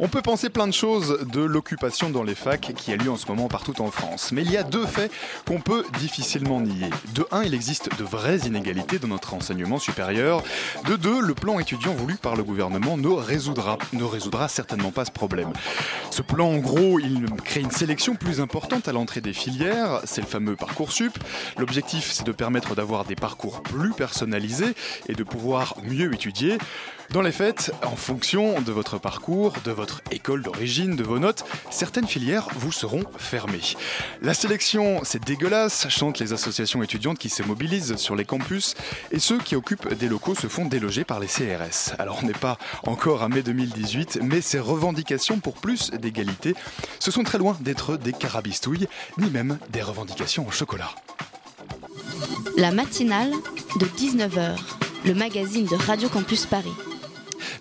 On peut penser plein de choses de l'occupation dans les facs qui a lieu en ce moment partout en France. Mais il y a deux faits qu'on peut difficilement nier. De un, il existe de vraies inégalités dans notre enseignement supérieur. De deux, le plan étudiant voulu par le gouvernement ne résoudra, ne résoudra certainement pas ce problème. Ce plan, en gros, il crée une sélection plus importante à l'entrée des filières. C'est le fameux Parcoursup. L'objectif, c'est de permettre d'avoir des parcours plus personnalisés et de pouvoir mieux étudier. Dans les faits, en fonction de votre parcours, de votre école d'origine, de vos notes, certaines filières vous seront fermées. La sélection, c'est dégueulasse, chantent les associations étudiantes qui se mobilisent sur les campus, et ceux qui occupent des locaux se font déloger par les CRS. Alors on n'est pas encore à mai 2018, mais ces revendications pour plus d'égalité, ce sont très loin d'être des carabistouilles, ni même des revendications au chocolat. La matinale de 19h, le magazine de Radio Campus Paris.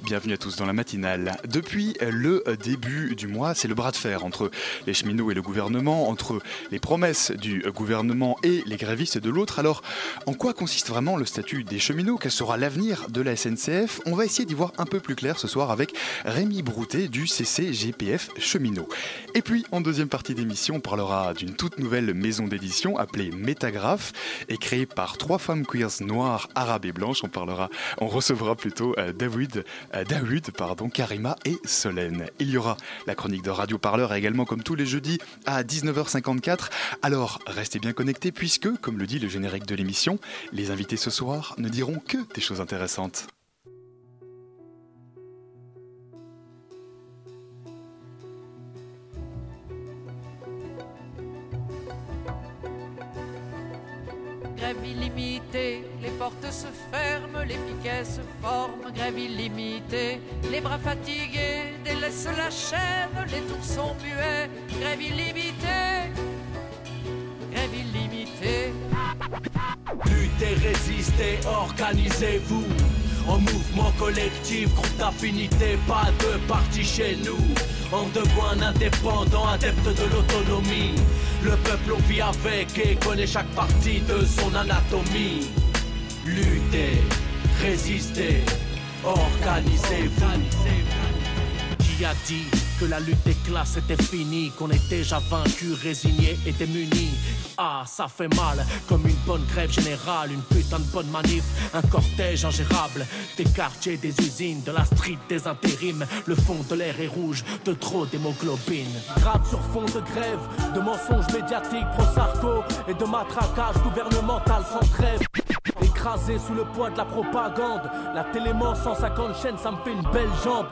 Bienvenue à tous dans la matinale. Depuis le début du mois, c'est le bras de fer entre les cheminots et le gouvernement, entre les promesses du gouvernement et les grévistes de l'autre. Alors, en quoi consiste vraiment le statut des cheminots? Quel sera l'avenir de la SNCF On va essayer d'y voir un peu plus clair ce soir avec Rémi Broutet du CCGPF Cheminot. Et puis, en deuxième partie d'émission, on parlera d'une toute nouvelle maison d'édition appelée Métagraphe et créée par trois femmes queers noires, arabes et blanches. On parlera, on recevra plutôt euh, David, Daoud, pardon, Karima et Solène. Il y aura la chronique de Radio Parleur également comme tous les jeudis à 19h54. Alors, restez bien connectés puisque, comme le dit le générique de l'émission, les invités ce soir ne diront que des choses intéressantes. Grève illimitée, portes se ferment, les piquets se forment. Grève illimitée, les bras fatigués délaissent la chaîne, les tours sont muets. Grève illimitée, grève illimitée. Luttez, résistez, organisez-vous En mouvement collectif, groupe d'affinité, pas de parti chez nous En debout un indépendant, adepte de l'autonomie Le peuple on vit avec et connaît chaque partie de son anatomie Luttez, résistez, organisez-vous Qui a dit que la lutte des classes était finie, qu'on est déjà vaincu, résigné et démuni Ah, ça fait mal, comme une bonne grève générale, une putain de bonne manif, un cortège ingérable, des quartiers, des usines, de la street, des intérims, le fond de l'air est rouge, de trop d'hémoglobine. Grave sur fond de grève, de mensonges médiatiques pro-sarco et de matraquage gouvernemental sans trêve. Écrasé sous le poids de la propagande, la télémort 150 chaînes, ça me fait une belle jambe.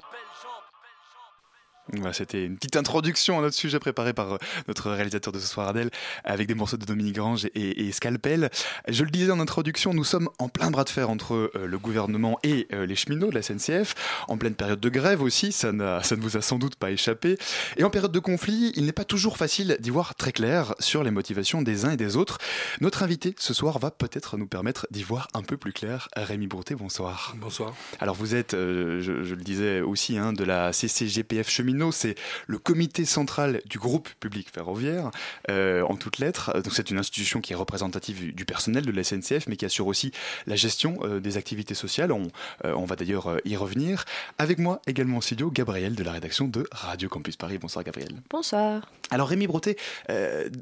Voilà, C'était une petite introduction à notre sujet préparé par euh, notre réalisateur de ce soir, Adèle, avec des morceaux de Dominique Grange et, et Scalpel. Je le disais en introduction, nous sommes en plein bras de fer entre euh, le gouvernement et euh, les cheminots de la SNCF, en pleine période de grève aussi, ça, ça ne vous a sans doute pas échappé. Et en période de conflit, il n'est pas toujours facile d'y voir très clair sur les motivations des uns et des autres. Notre invité ce soir va peut-être nous permettre d'y voir un peu plus clair. Rémi Broutet, bonsoir. Bonsoir. Alors vous êtes, euh, je, je le disais aussi, hein, de la CCGPF Cheminot, c'est le comité central du groupe public ferroviaire, euh, en toutes lettres. Donc c'est une institution qui est représentative du personnel de la SNCF, mais qui assure aussi la gestion euh, des activités sociales. On, euh, on va d'ailleurs y revenir. Avec moi également en studio, Gabriel de la rédaction de Radio Campus Paris. Bonsoir Gabriel. Bonsoir. Alors Rémi Brotet,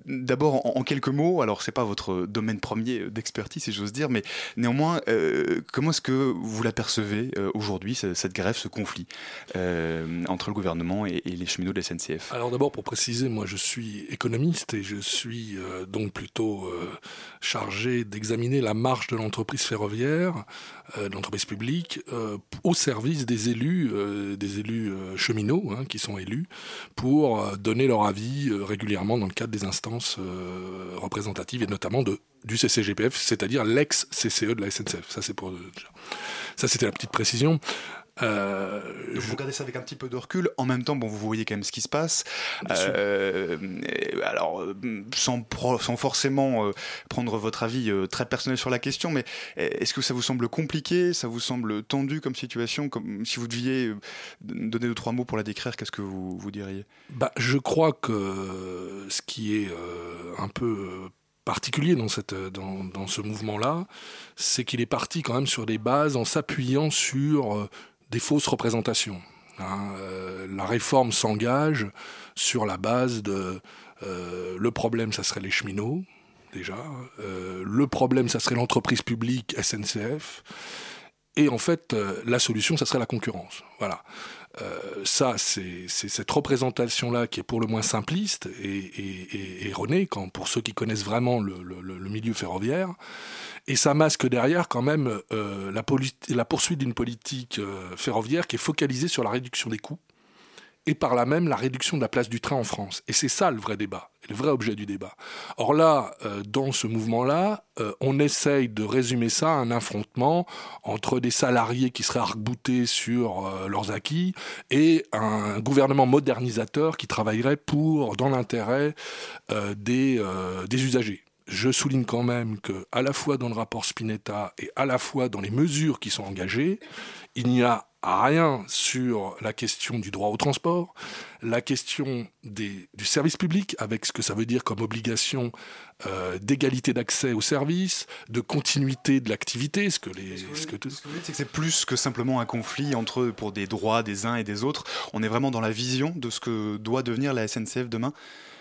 d'abord en, en quelques mots, alors c'est pas votre domaine premier d'expertise si j'ose dire, mais néanmoins, comment est-ce que vous l'apercevez aujourd'hui, ce- cette grève, ce conflit entre le gouvernement et, et, les cheminots de la SNCF Alors d'abord, pour préciser, moi je suis économiste et je suis euh, donc plutôt euh, chargé d'examiner la marche de l'entreprise ferroviaire, de l'entreprise publique, au service des élus, des élus cheminots hein, qui sont élus, pour donner leur avis régulièrement dans le cadre des instances représentatives et notamment de, du CCGPF, c'est-à-dire l'ex-CCE de la SNCF. Ça, c'est pour ça, c'était la petite précision. Euh, vous regardez ça avec un petit peu de recul. En même temps, bon, vous voyez quand même ce qui se passe. Euh, alors, sans, sans forcément euh, prendre votre avis très personnel sur la question, mais est-ce que ça vous semble compliqué? Ça vous semble tendu comme situation comme Si vous deviez donner deux, trois mots pour la décrire, qu'est-ce que vous, vous diriez? Bah, Je crois que ce qui est un peu particulier dans, cette, dans, dans ce mouvement-là, c'est qu'il est parti quand même sur des bases en s'appuyant sur euh, des fausses représentations. Hein. Euh, la réforme s'engage sur la base de euh, le problème, ça serait les cheminots, déjà. le problème, ça serait l'entreprise publique SNCF. Et en fait, la solution, ça serait la concurrence. Voilà. Euh, ça, c'est cette représentation-là qui est pour le moins simpliste et, erronée, quand, pour ceux qui connaissent vraiment le, milieu ferroviaire. Et ça masque derrière quand même euh, la, poursuite d'une politique euh, ferroviaire qui est focalisée sur la réduction des coûts et par là même la réduction de la place du train en France. Et c'est ça le vrai débat, le vrai objet du débat. Or là, euh, dans ce mouvement-là, euh, on essaye de résumer ça à un affrontement entre des salariés qui seraient arc-boutés sur euh, leurs acquis et un gouvernement modernisateur qui travaillerait pour, dans l'intérêt des, des usagers je souligne quand même que, à la fois dans le rapport Spinetta et à la fois dans les mesures qui sont engagées, il n'y a rien sur la question du droit au transport, la question du service public, avec ce que ça veut dire comme obligation euh, d'égalité d'accès au service, de continuité de l'activité. Ce que les, ce que, c'est que c'est plus que simplement un conflit entre pour des droits des uns et des autres. On est vraiment dans la vision de ce que doit devenir la SNCF demain.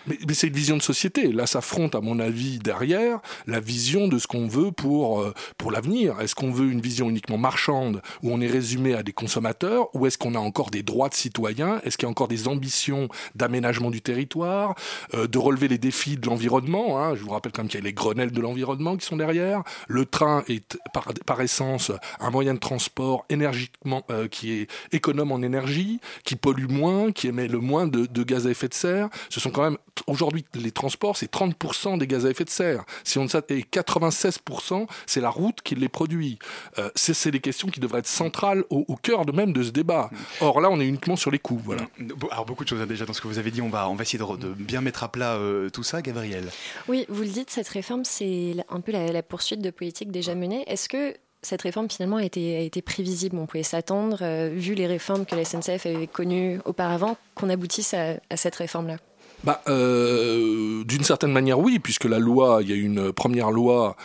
Mais, c'est une vision de société. Là s'affronte, à mon avis, derrière la vision de ce qu'on veut pour, euh, pour l'avenir. Est-ce qu'on veut une vision uniquement marchande où on est résumé à des consommateurs ou est-ce qu'on a encore des droits de citoyens? Est-ce qu'il y a encore des ambitions d'aménagement du territoire, euh, de relever les défis de l'environnement hein? Je vous rappelle quand même qu'il y a les grenelles de l'environnement qui sont derrière. Le train est par, essence un moyen de transport énergiquement euh, qui est économe en énergie, qui pollue moins, qui émet le moins de, de gaz à effet de serre. Ce sont quand même aujourd'hui, les transports, c'est 30% des gaz à effet de serre. Si on et 96%, c'est la route qui les produit. Euh, c'est des questions qui devraient être centrales au, cœur de même de ce débat. Or là, on est uniquement sur les coûts. Voilà. Alors beaucoup de choses hein, déjà dans ce que vous avez dit. On va, on va essayer de, bien mettre à plat euh, tout ça, Gabriel. Oui, vous le dites, cette réforme, c'est un peu la, poursuite de politiques déjà menées. Est-ce que cette réforme finalement a été, a été prévisible? On pouvait s'attendre, euh, vu les réformes que la SNCF avait connues auparavant, qu'on aboutisse à cette réforme-là? Bah, euh, D'une certaine manière, oui, puisque la loi, il y a une première loi,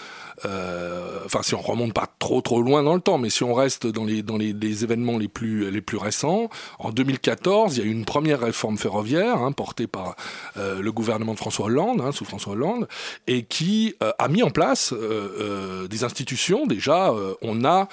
euh, enfin si on remonte pas trop trop loin dans le temps, mais si on reste dans les, dans les, événements les plus, les plus récents, en 2014, il y a eu une première réforme ferroviaire hein, portée par euh, le gouvernement de François Hollande, hein, sous François Hollande, et qui euh, a mis en place des institutions. Déjà, on a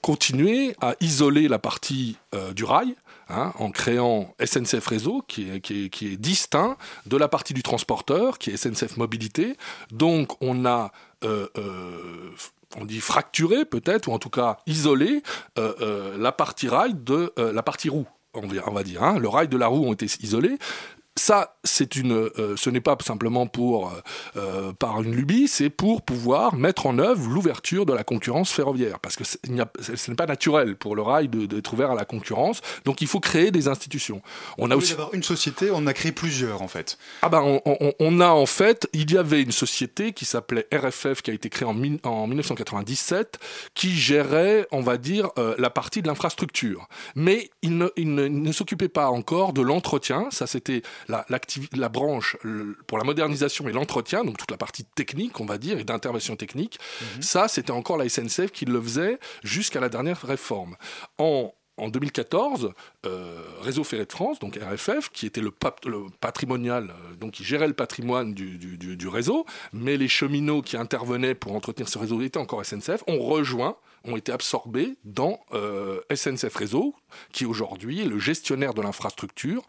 continué à isoler la partie du rail, Hein, en créant SNCF Réseau, qui est, distinct de la partie du transporteur, qui est SNCF Mobilité. Donc on a... Euh, euh, on dit fracturé peut-être, ou en tout cas isolé, euh, la partie rail de la partie roue on va dire. Hein. Le rail de la roue ont été isolés ça, c'est une, euh, ce n'est pas simplement pour euh, euh, par une lubie, c'est pour pouvoir mettre en œuvre l'ouverture de la concurrence ferroviaire, parce que ce n'est pas naturel pour le rail d'être ouvert à la concurrence. Donc, il faut créer des institutions. On a aussi avoir une société, on a créé plusieurs en fait. Ah ben, on, a en fait, il y avait une société qui s'appelait RFF, qui a été créée en, en 1997, qui gérait, on va dire, la partie de l'infrastructure, mais il ne, il ne s'occupait pas encore de l'entretien. Ça, c'était la, la branche pour la modernisation et l'entretien, donc toute la partie technique, on va dire, et d'intervention technique, mhm. ça, c'était encore la SNCF qui le faisait jusqu'à la dernière réforme. En en 2014, euh, Réseau Ferré de France, donc RFF, qui était le, patrimonial, euh, donc qui gérait le patrimoine du, réseau, mais les cheminots qui intervenaient pour entretenir ce réseau étaient encore SNCF, ont rejoint, ont été absorbés dans euh, SNCF Réseau, qui aujourd'hui est le gestionnaire de l'infrastructure.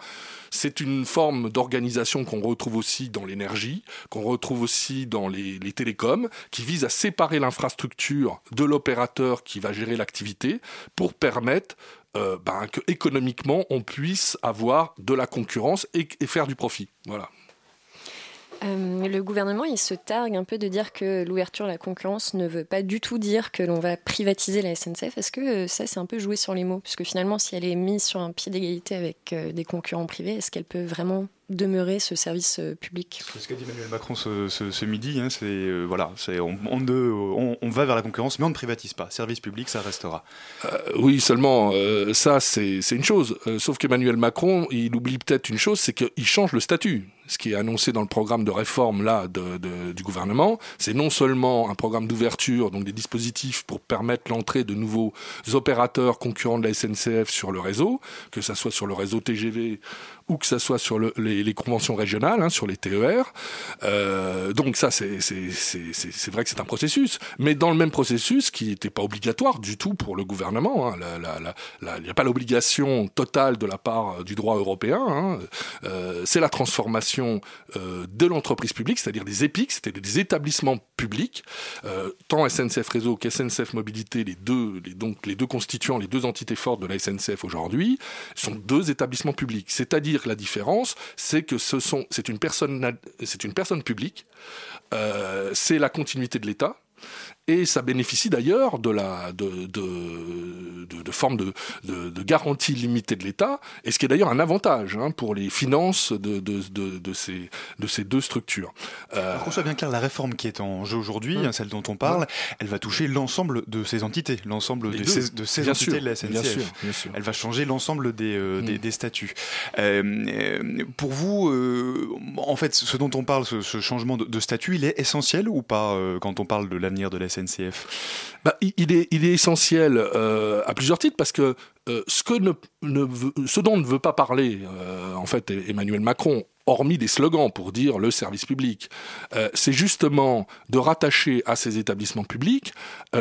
C'est une forme d'organisation qu'on retrouve aussi dans l'énergie, qu'on retrouve aussi dans les, télécoms, qui vise à séparer l'infrastructure de l'opérateur qui va gérer l'activité pour permettre euh, ben, que économiquement on puisse avoir de la concurrence et, faire du profit. Voilà. Euh, le gouvernement, il se targue un peu de dire que l'ouverture à la concurrence ne veut pas du tout dire que l'on va privatiser la SNCF. Est-ce que euh, ça, c'est un peu joué sur les mots? Puisque finalement, si elle est mise sur un pied d'égalité avec des concurrents privés, est-ce qu'elle peut vraiment demeurer ce service euh, public? Ce qu'a dit Emmanuel Macron ce, midi, hein, c'est euh, voilà, c'est on, on, on, va vers la concurrence, mais on ne privatise pas. Service public, ça restera. Euh, oui, seulement ça, c'est une chose. sauf qu'Emmanuel Macron, il oublie peut-être une chose, c'est qu'il change le statut ce qui est annoncé dans le programme de réforme du gouvernement, c'est non seulement un programme d'ouverture, donc des dispositifs pour permettre l'entrée de nouveaux opérateurs concurrents de la SNCF sur le réseau, que ce soit sur le réseau TGV ou que ça soit sur les, conventions régionales, hein, sur les TER. Euh, donc ça, c'est vrai que c'est un processus. Mais dans le même processus, qui n'était pas obligatoire du tout pour le gouvernement, hein, il n'y a pas l'obligation totale de la part du droit européen, hein, euh, c'est la transformation euh, de l'entreprise publique, c'est-à-dire des EPIC, c'était des établissements publics, tant SNCF Réseau qu'SNCF Mobilité, les deux, donc les deux constituants, les deux entités fortes de la SNCF aujourd'hui, sont deux établissements publics. C'est-à-dire la différence, c'est que ce sont, c'est une personne, c'est une personne publique, euh, c'est la continuité de l'État, et ça bénéficie d'ailleurs de la de, de, de, de forme de, de, garantie limitée de l'État, et ce qui est d'ailleurs un avantage hein, pour les finances de, de, ces, de ces deux structures. Euh... Alors qu'on soit bien clair, la réforme qui est en jeu aujourd'hui, hum. celle dont on parle, elle va toucher l'ensemble de ces entités, l'ensemble de ces, de ces entités de la SNCF. Bien sûr, bien sûr. Elle va changer l'ensemble des, euh, des, hum. des, statuts. Euh, euh, pour vous, euh, en fait, ce dont on parle, ce, ce changement de, statut, il est essentiel ou pas quand on parle de l'avenir de la SNCF bah, il, est, essentiel euh, à plusieurs titres parce que euh, ce, dont ne veut pas parler euh, en fait Emmanuel Macron hormis des slogans pour dire le service public, c'est justement de rattacher à ces établissements publics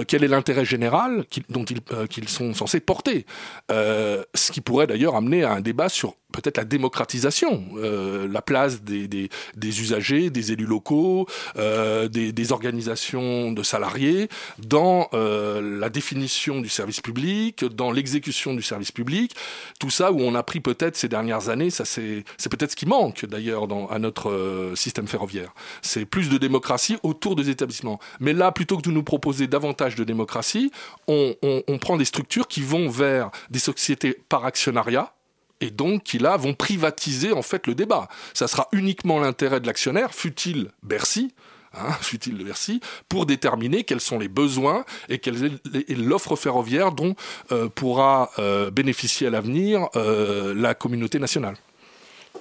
quel est l'intérêt général dont ils, sont censés porter. ce qui pourrait d'ailleurs amener à un débat sur peut-être la démocratisation, euh, la place des, usagers, des élus locaux, euh, des, des, organisations de salariés dans euh, la définition du service public, dans l'exécution du service public, tout ça où on a pris peut-être ces dernières années, ça c'est peut-être ce qui manque d'ailleurs à notre euh, système ferroviaire. C'est plus de démocratie autour des établissements. Mais là, plutôt que de nous proposer davantage de démocratie, on, prend des structures qui vont vers des sociétés par actionnariat, et donc qui là vont privatiser en fait le débat. Ça sera uniquement l'intérêt de l'actionnaire, fut-il Bercy, Hein, fut-il Bercy, pour déterminer quels sont les besoins et quelle est l'offre ferroviaire dont euh, pourra euh, bénéficier à l'avenir euh, la communauté nationale.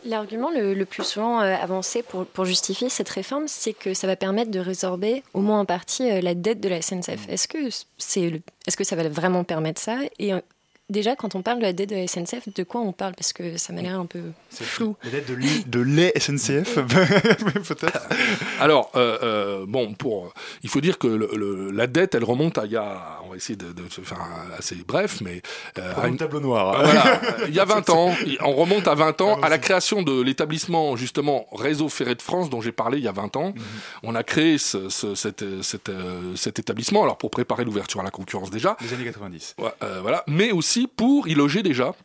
L'argument le, plus souvent avancé pour, pour, justifier cette réforme, c'est que ça va permettre de résorber au moins en partie la dette de la SNCF. Est-ce que, est -ce que ça va vraiment permettre ça? Et Déjà, quand on parle de la dette de la SNCF, de quoi on parle? Parce que ça m'a l'air un peu flou. La dette de, de les SNCF, peut-être Alors, euh, euh, bon, pour, il faut dire que le, la dette, elle remonte à il y a, on va essayer de, faire assez bref, mais... Euh, un tableau noir. Hein. Voilà, il y a 20 ans, on remonte à 20 ans, à la création de l'établissement, justement, Réseau Ferré de France, dont j'ai parlé il y a 20 ans. Mhm. On a créé ce, cet, cet, cet, établissement, alors pour préparer l'ouverture à la concurrence déjà. Les années 90. voilà, mais aussi pour y loger déjà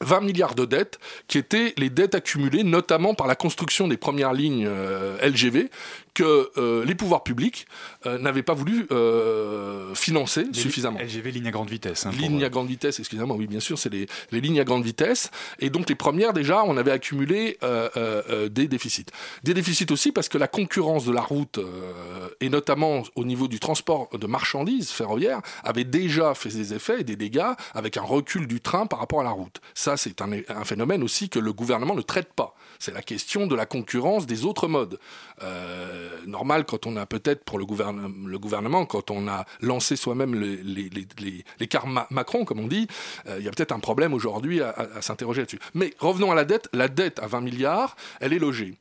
20 milliards de dettes qui étaient les dettes accumulées notamment par la construction des premières lignes euh, LGV que euh, les pouvoirs publics euh, n'avaient pas voulu euh, financer suffisamment. LGV, ligne à grande vitesse. Hein, ligne à grande vitesse, excusez-moi, oui, bien sûr, c'est les, les, lignes à grande vitesse. Et donc les premières, déjà, on avait accumulé des déficits. Des déficits aussi parce que la concurrence de la route, et notamment au niveau du transport de marchandises ferroviaires, avait déjà fait des effets et des dégâts avec un recul du train par rapport à la route. Ça, c'est un, un phénomène aussi que le gouvernement ne traite pas. C'est la question de la concurrence des autres modes. Euh, normal quand on a peut-être pour le, gouvernement, quand on a lancé soi-même les, les, Macron, comme on dit, il y a peut-être un problème aujourd'hui à, à s'interroger là-dessus. Mais revenons à la dette. La dette à 20 milliards, elle est logée.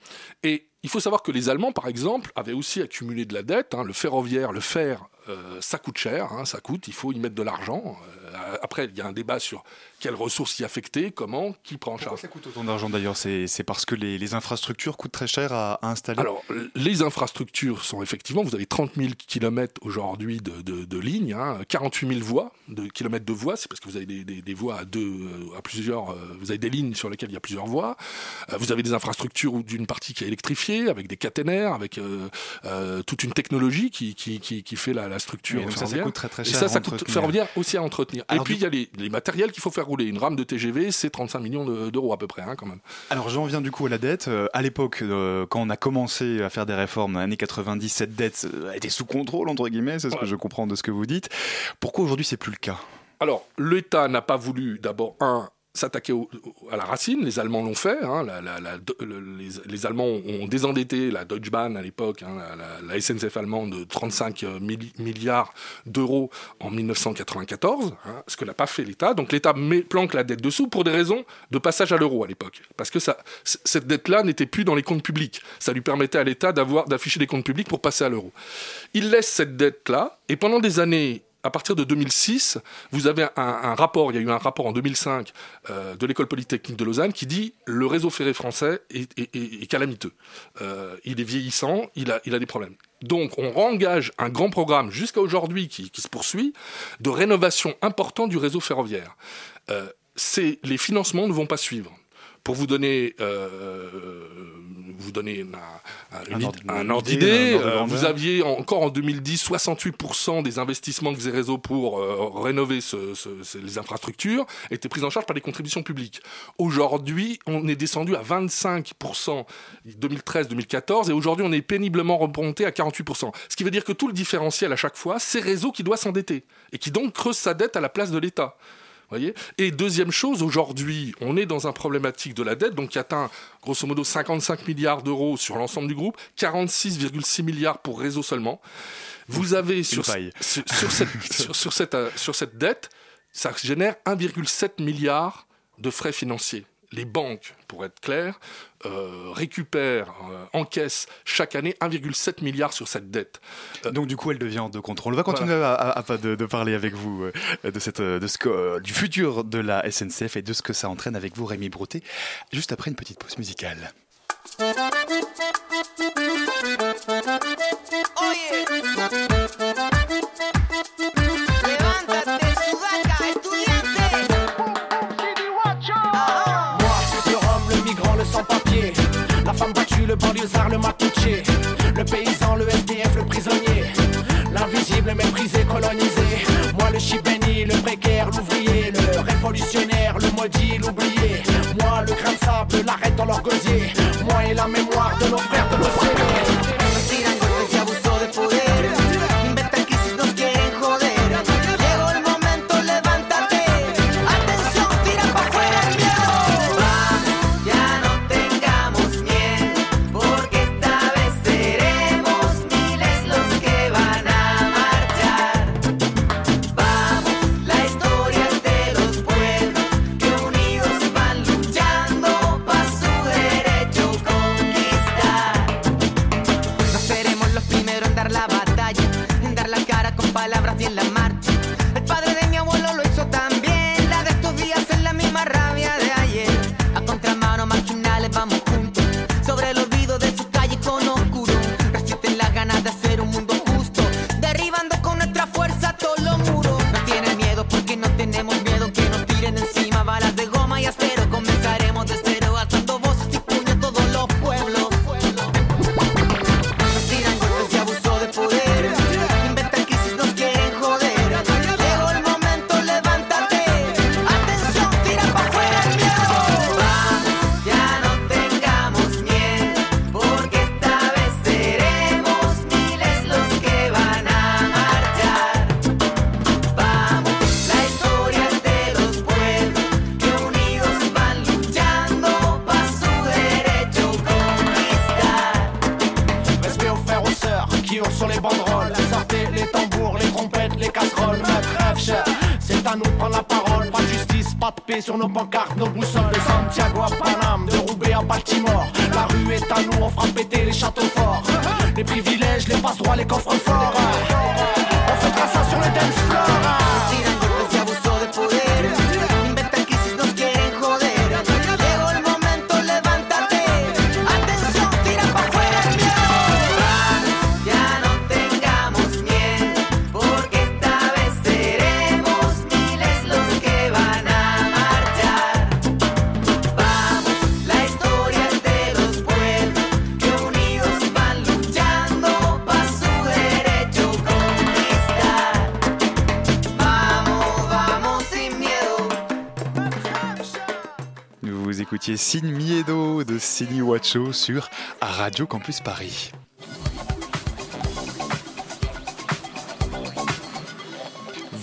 Et il faut savoir que les Allemands, par exemple, avaient aussi accumulé de la dette. Hein. le ferroviaire, le fer, euh, ça coûte cher, hein, ça coûte, il faut y mettre de l'argent. Euh, après, il y a un débat sur quelles ressources y affecter, comment, qui prend en charge. ça coûte autant d'argent d'ailleurs? C'est parce que les, infrastructures coûtent très cher à, installer? Alors, les infrastructures sont effectivement, vous avez 30 000 km aujourd'hui de, de, lignes, hein, 48 000 voies, de kilomètres de voies, c'est parce que vous avez des, voies à deux, euh, à plusieurs, vous avez des lignes sur lesquelles il y a plusieurs voies. vous avez des infrastructures d'une partie qui est électrifiée, avec des caténaires, avec toute une technologie qui, qui, qui, fait la, structure ça, ça, coûte très très cher. Et ça, ça coûte ferroviaire aussi à entretenir. et puis il y a les, les matériels qu'il faut faire rouler. Une rame de TGV, c'est 35 millions d'euros à peu près, hein, quand même. Alors j'en viens du coup à la dette. Euh, à l'époque, euh, quand on a commencé à faire des réformes dans les années 90, cette dette euh, été sous contrôle entre guillemets. C'est ce que je comprends de ce que vous dites. Pourquoi aujourd'hui c'est plus le cas? Alors, l'État n'a pas voulu, d'abord, un, s'attaquer à la racine. Les Allemands l'ont fait. Hein. les, Allemands ont désendetté la Deutsche Bahn à l'époque, hein, la, SNCF allemande, de 35 euh, milliards d'euros en 1994, hein, ce que n'a pas fait l'État. Donc l'État planque la dette dessous pour des raisons de passage à l'euro à l'époque. Parce que cette dette-là n'était plus dans les comptes publics. Ça lui permettait à l'État d'afficher des comptes publics pour passer à l'euro. Il laisse cette dette-là, et pendant des années, à partir de 2006, vous avez un, rapport, il y a eu un rapport en 2005 euh, de l'école polytechnique de Lausanne qui dit le réseau ferré français est, calamiteux. Euh, il est vieillissant, il a, des problèmes. Donc on engage un grand programme jusqu'à aujourd'hui qui, se poursuit de rénovation importante du réseau ferroviaire. Euh, les financements ne vont pas suivre. Pour vous donner, euh, vous donner un, ordre d'idée, euh, vous aviez encore en 2010 68% des investissements que réseau pour euh, rénover les infrastructures étaient pris en charge par les contributions publiques. Aujourd'hui, on est descendu à 25% 2013-2014 et aujourd'hui on est péniblement remonté à 48%. Ce qui veut dire que tout le différentiel à chaque fois, c'est réseau qui doit s'endetter et qui donc creuse sa dette à la place de l'État et deuxième chose, aujourd'hui, on est dans un problématique de la dette, donc qui atteint grosso modo 55 milliards d'euros sur l'ensemble du groupe, 46,6 milliards pour réseau seulement. Vous avez sur, cette, sur, cette, euh, sur cette dette, ça génère 1,7 milliard de frais financiers les banques, pour être clair, euh, récupèrent, euh, encaissent chaque année 1,7 milliard sur cette dette. Euh, Donc du coup, elle devient de contrôle. On va continuer à, de, parler avec vous de, cette, de ce du futur de la SNCF et de ce que ça entraîne avec vous, Rémi Broutet, juste après une petite pause musicale. Le banlieusard, le matouché, le paysan, le SDF, le prisonnier, l'invisible, méprisé, colonisé. Moi le chibéni, le précaire, l'ouvrier, le révolutionnaire, le maudit, l'oublié. Moi le grain de sable, l'arrête dans leur gosier. Moi et la mémoire de nos frères de l'océan. Miedo de Céline Wacho sur Radio Campus Paris.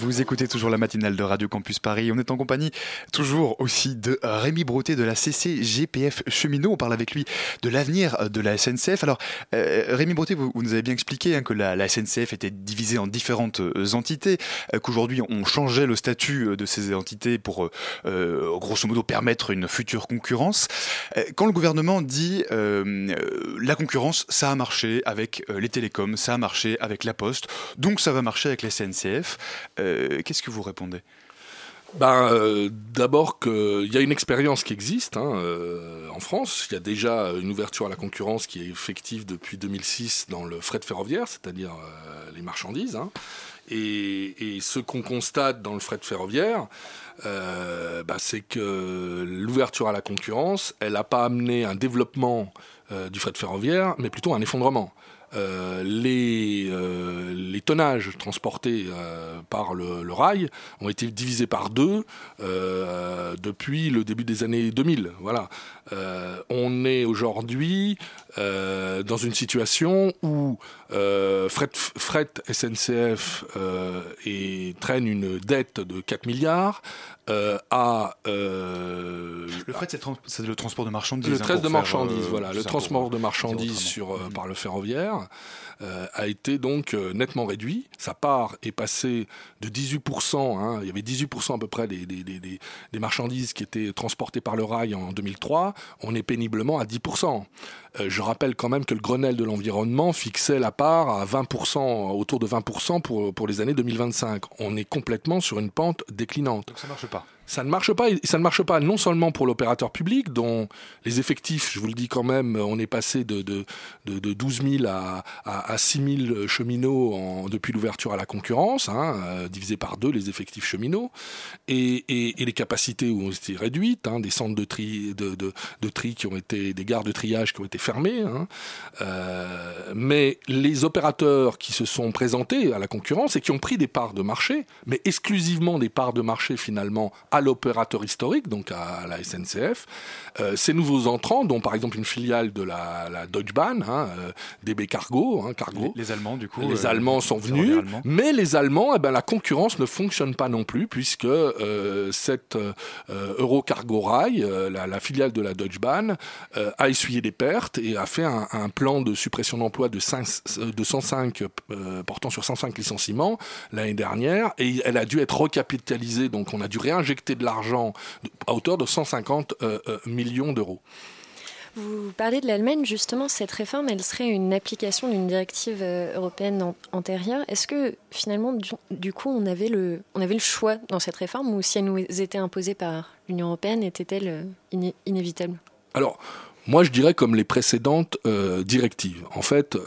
Vous écoutez toujours la matinale de Radio Campus Paris. On est en compagnie toujours aussi de Rémi Broté de la CCGPF Cheminot. On parle avec lui de l'avenir de la SNCF. Alors, euh, Rémi Broté, vous, nous avez bien expliqué hein, que la, SNCF était divisée en différentes euh, entités, euh, qu'aujourd'hui on changeait le statut de ces entités pour, grosso modo, permettre une future concurrence. quand le gouvernement dit la concurrence, ça a marché avec les télécoms, ça a marché avec la Poste, donc ça va marcher avec la SNCF. Qu'est-ce que vous répondez? Ben, euh, D'abord qu'il y a une expérience qui existe hein, euh, en France. Il y a déjà une ouverture à la concurrence qui est effective depuis 2006 dans le fret ferroviaire, c'est-à-dire les marchandises. Hein. Et, ce qu'on constate dans le fret ferroviaire, ben, c'est que l'ouverture à la concurrence, elle n'a pas amené un développement du fret ferroviaire, mais plutôt un effondrement. Euh, les, euh, les tonnages transportés euh, par le, rail ont été divisés par deux depuis le début des années 2000. Voilà. On est aujourd'hui dans une situation où Fret, Fret, SNCF et traîne une dette de 4 milliards à... le fret, c'est le transport de marchandises. Le hein, de marchandises, voilà. Le transport de marchandises sur, par le ferroviaire. Euh, a été donc euh, nettement réduit. Sa part est passée de 18%, hein, il y avait 18% à peu près des, des, marchandises qui étaient transportées par le rail en 2003, on est péniblement à 10%. Euh, je rappelle quand même que le Grenelle de l'environnement fixait la part à 20%, autour de 20% pour, pour les années 2025. On est complètement sur une pente déclinante. Donc ça marche pas ça ne marche pas. Ça ne marche pas non seulement pour l'opérateur public, dont les effectifs, je vous le dis quand même, on est passé de, de, de, 12 000 à, à, 6 000 cheminots depuis l'ouverture à la concurrence, hein, euh, divisé par deux les effectifs cheminots, et, et, les capacités ont été réduites, hein, des centres de tri, de, de, tri qui ont été, des gares de triage qui ont été fermées. Hein. Euh, mais les opérateurs qui se sont présentés à la concurrence et qui ont pris des parts de marché, mais exclusivement des parts de marché finalement à l'opérateur historique, donc à, la SNCF. Euh, ces nouveaux entrants, dont par exemple une filiale de la, Deutsche Bahn, hein, euh, DB Cargo, hein, Cargo. Les, Allemands, du coup. Les euh, Allemands sont venus, mais les Allemands, eh ben, la concurrence ne fonctionne pas non plus, puisque cette Eurocargo Rail, la, filiale de la Deutsche Bahn, a essuyé des pertes et a fait un, plan de suppression d'emplois de, 105 portant sur 105 licenciements l'année dernière, et elle a dû être recapitalisée, donc on a dû réinjecter de l'argent à hauteur de 150 euh, euh, millions d'euros. Vous parlez de l'Allemagne, justement, cette réforme, elle serait une application d'une directive euh, européenne antérieure. Est-ce que finalement, du, coup, on avait, le, on avait le choix dans cette réforme ou si elle nous était imposée par l'Union européenne, était-elle inévitable? Alors, moi, je dirais comme les précédentes directives. En fait,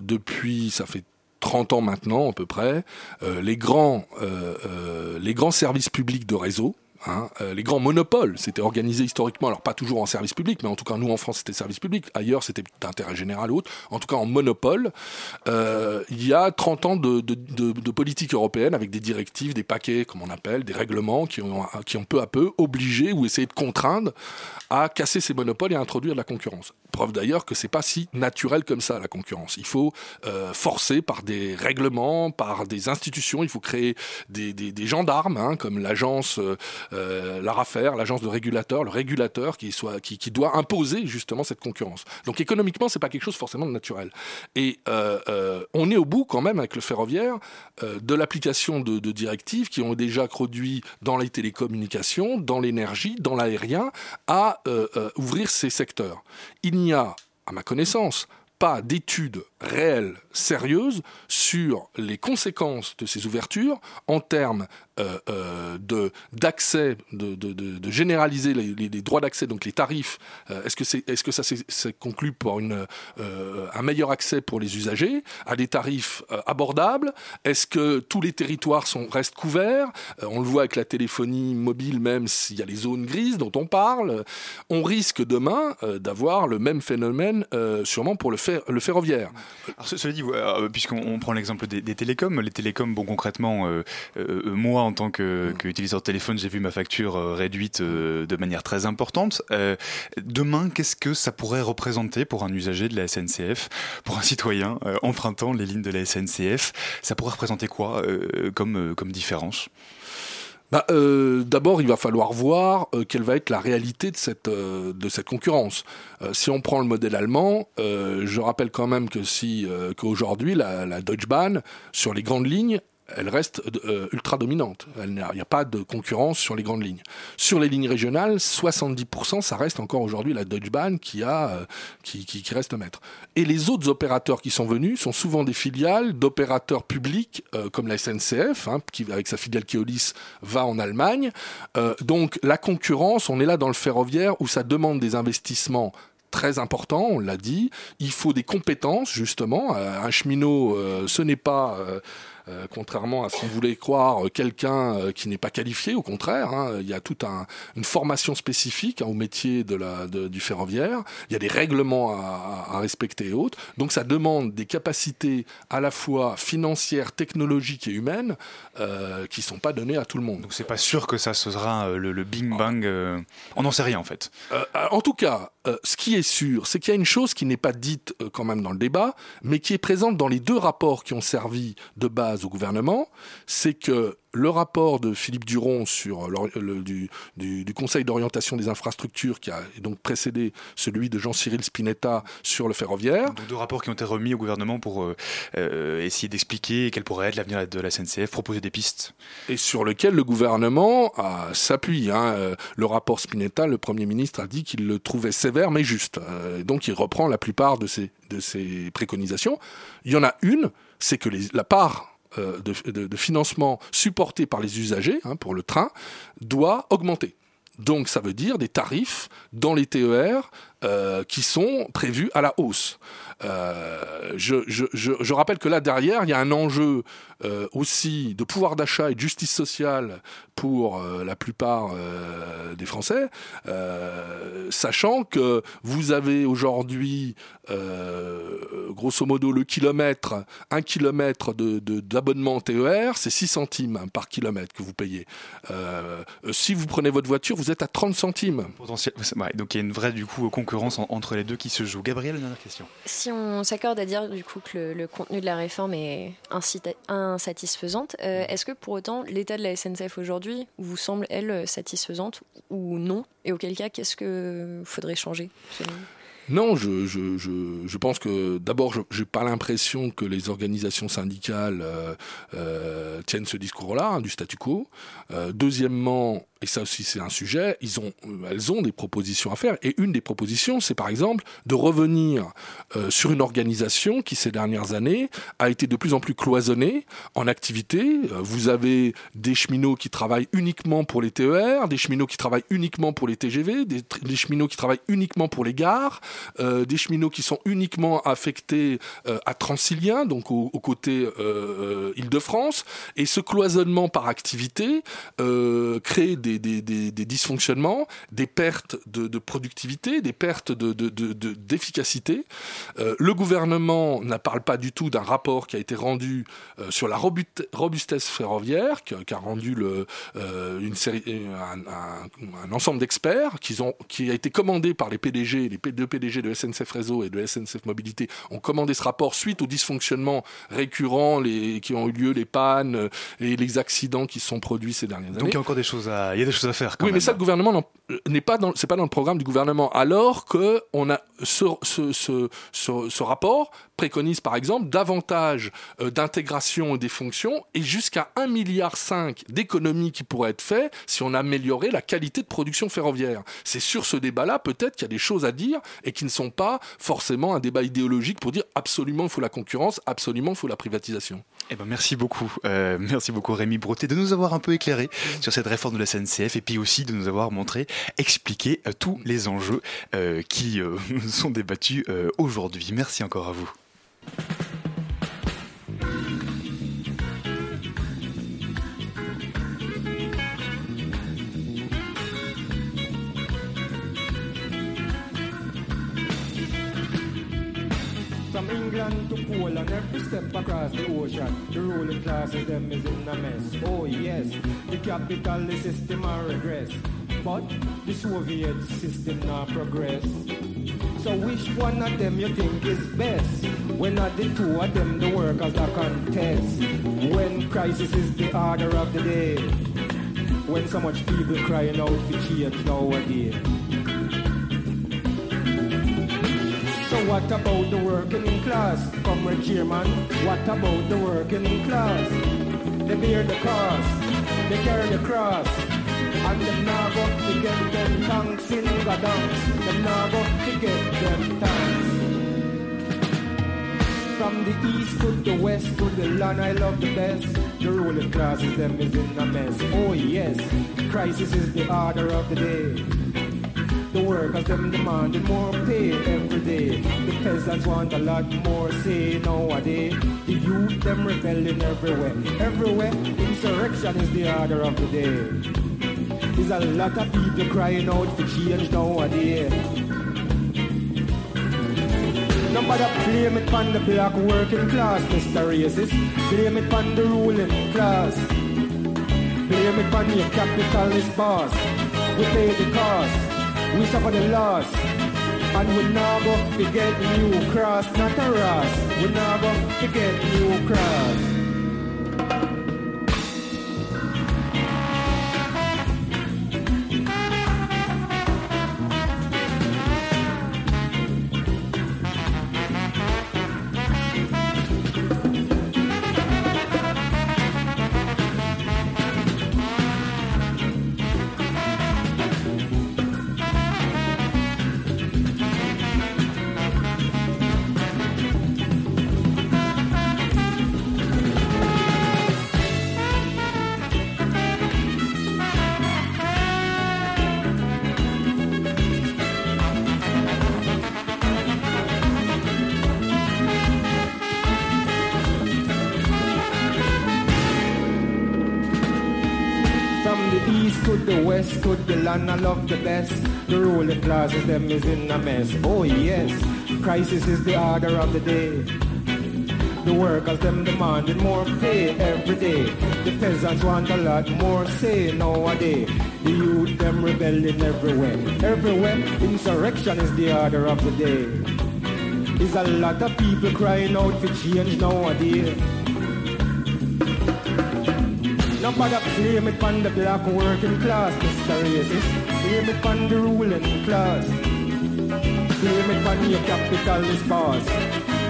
depuis, ça fait 30 ans maintenant à peu près, euh, les, grands, euh, euh, les grands services publics de réseau, Hein, euh, les grands monopoles, c'était organisé historiquement, alors pas toujours en service public, mais en tout cas nous en France c'était service public, ailleurs c'était d'intérêt général ou autre, en tout cas en monopole, euh, il y a 30 ans de, politique européenne avec des directives, des paquets comme on appelle, des règlements qui ont, qui ont peu à peu obligé ou essayé de contraindre à casser ces monopoles et à introduire de la concurrence. Preuve d'ailleurs que c'est pas si naturel comme ça la concurrence. Il faut euh, forcer par des règlements, par des institutions, il faut créer des gendarmes, hein, comme l'agence l'ARAFER, l'agence de régulateur, le régulateur qui, doit imposer justement cette concurrence. Donc économiquement, c'est pas quelque chose forcément de naturel. Et on est au bout quand même avec le ferroviaire de l'application de, de directives qui ont déjà produit dans les télécommunications, dans l'énergie, dans l'aérien, à ouvrir ces secteurs. Il n'y a, à ma connaissance, pas d'études réelles, sérieuses, sur les conséquences de ces ouvertures en termes euh, euh, d'accès, de, de, généraliser les, les, droits d'accès, donc les tarifs. Euh, est-ce que est-ce que ça s'est conclu pour une un meilleur accès pour les usagers à des tarifs abordables? Est-ce que tous les territoires sont restent couverts? On le voit avec la téléphonie mobile, même s'il y a les zones grises dont on parle. On risque demain d'avoir le même phénomène, sûrement pour le, fer, le ferroviaire. Alors, cela dit, puisqu'on prend l'exemple des, des, télécoms, les télécoms, bon concrètement, moi en tant qu'utilisateur de téléphone, j'ai vu ma facture euh, réduite euh, de manière très importante. Euh, demain, qu'est-ce que ça pourrait représenter pour un usager de la SNCF, pour un citoyen empruntant les lignes de la SNCF Ça pourrait représenter quoi comme, comme différence? Bah, D'abord, il va falloir voir quelle va être la réalité de cette, cette concurrence. si on prend le modèle allemand, je rappelle quand même que si qu'aujourd'hui la Deutsche Bahn sur les grandes lignes elle reste euh, ultra dominante. Il n'y a, pas de concurrence sur les grandes lignes. Sur les lignes régionales, 70%, ça reste encore aujourd'hui la Deutsche Bahn euh, qui, reste maître. Et les autres opérateurs qui sont venus sont souvent des filiales d'opérateurs publics euh, comme la SNCF, hein, qui avec sa filiale Keolis va en Allemagne. donc la concurrence, on est là dans le ferroviaire où ça demande des investissements très importants, on l'a dit. Il faut des compétences, justement. un cheminot, ce n'est pas euh, contrairement à ce qu'on voulait croire, euh, quelqu'un euh, qui n'est pas qualifié. Au contraire, hein, il y a toute un, une formation spécifique hein, au métier de la, de, du ferroviaire. Il y a des règlements à, à, respecter et autres. Donc ça demande des capacités à la fois financières, technologiques et humaines euh, qui sont pas données à tout le monde. Donc c'est pas sûr que ça sera le, le bing bang. on n'en sait rien en fait. en tout cas, ce qui est sûr, c'est qu'il y a une chose qui n'est pas dite quand même dans le débat, mais qui est présente dans les deux rapports qui ont servi de base au gouvernement, c'est que le rapport de Philippe Duron sur le, du, du, Conseil d'orientation des infrastructures, qui a donc précédé celui de Jean-Cyril Spinetta sur le ferroviaire. Donc deux rapports qui ont été remis au gouvernement pour euh, euh, essayer d'expliquer quel pourrait être l'avenir de la SNCF, proposer des pistes. Et sur lequel le gouvernement s'appuie. Hein. Euh, le rapport Spinetta, le Premier ministre a dit qu'il le trouvait sévère mais juste. donc il reprend la plupart de ces préconisations. Il y en a une, c'est que les, la part euh, de, financement supporté par les usagers hein, pour le train doit augmenter. Donc ça veut dire des tarifs dans les TER euh, qui sont prévus à la hausse. Euh, je, rappelle que là derrière, il y a un enjeu aussi de pouvoir d'achat et de justice sociale pour la plupart des Français, sachant que vous avez aujourd'hui, grosso modo, le kilomètre, un kilomètre d'abonnement de, TER, c'est 6 centimes par kilomètre que vous payez. si vous prenez votre voiture, vous êtes à 30 centimes. donc il y a une vraie du coup concurrence entre les deux qui se joue. Gabriel, une dernière question. Si on s'accorde à dire du coup que le, contenu de la réforme est insatisfaisante, euh, mm. est-ce que pour autant l'état de la SNCF aujourd'hui vous semble, elle, satisfaisante ou non? Et auquel cas, qu'est-ce qu'il faudrait changer non, je, je, je, pense que d'abord, je n'ai pas l'impression que les organisations syndicales euh, euh, tiennent ce discours-là, hein, du statu quo. Euh, deuxièmement, et ça aussi c'est un sujet, ils ont, euh, elles ont des propositions à faire. Et une des propositions, c'est par exemple de revenir euh, sur une organisation qui ces dernières années a été de plus en plus cloisonnée en activité. Euh, vous avez des cheminots qui travaillent uniquement pour les TER, des cheminots qui travaillent uniquement pour les TGV, des, cheminots qui travaillent uniquement pour les gares, des cheminots qui sont uniquement affectés à Transilien, donc au, au côté Île-de-France. Et ce cloisonnement par activité crée des des, dysfonctionnements, des pertes de, productivité, des pertes d'efficacité. De, euh, le gouvernement ne parle pas du tout d'un rapport qui a été rendu euh, sur la robustesse ferroviaire, qui, a rendu le, euh, une série, un, ensemble d'experts qui, ont, qui a été commandé par les PDG, les deux PDG de SNCF Réseau et de SNCF Mobilité, ont commandé ce rapport suite aux dysfonctionnements récurrents les, qui ont eu lieu, les pannes et les accidents qui se sont produits ces dernières années. Donc il y a encore des choses à y a des choses à faire. Quand oui, même. mais ça, le gouvernement euh, n'est pas dans, c'est pas dans le programme du gouvernement. Alors que on a ce, ce, ce, ce, ce rapport préconise par exemple davantage euh, d'intégration des fonctions et jusqu'à 1,5 milliard d'économies qui pourraient être faites si on améliorait la qualité de production ferroviaire. C'est sur ce débat-là peut-être qu'il y a des choses à dire et qui ne sont pas forcément un débat idéologique pour dire absolument il faut la concurrence, absolument il faut la privatisation. Eh ben, merci beaucoup, euh, merci beaucoup Rémi Breté de nous avoir un peu éclairé sur cette réforme de la SNCF et puis aussi de nous avoir montré, expliqué euh, tous les enjeux euh, qui euh, sont débattus aujourd'hui. Merci encore à vous. England to Poland, every step across the ocean, the ruling classes them is in a mess. Oh yes, the capitalist system are regress, but the Soviet system not progress. So which one of them you think is best? When are the two of them the workers are contest? When crisis is the order of the day? When so much people crying out for change nowadays? So what about the working class? Comrade Chairman, what about the working class? They bear the cost, they carry the cross, and them now go to get them thanks in Gadons. Them now go to get them thanks. From the east to the west to the land I love the best. The ruling classes them is in a mess. Oh yes, crisis is the order of the day. The workers them demanding more pay every day. The peasants want a lot more say nowadays. The youth them rebelling everywhere. Everywhere, insurrection is the order of the day. There's a lot of people crying out for change nowadays. Nobody blame it on the black working class, Mr. Racist. Blame it on the ruling class. Blame it on your capitalist boss. We pay the cost. We suffer the loss. And we now go to new cross, not a Ross. We now go to new cross. Classes them is in a mess. Oh yes, crisis is the order of the day. The workers them demanding more pay every day. The peasants want a lot more say nowadays. The youth them rebelling everywhere. Everywhere, insurrection is the order of the day. There's a lot of people crying out for change nowadays. Nobody blame it on the black working class, Mr. Racist. Blame it on the ruling class. Blame it on your capitalist boss.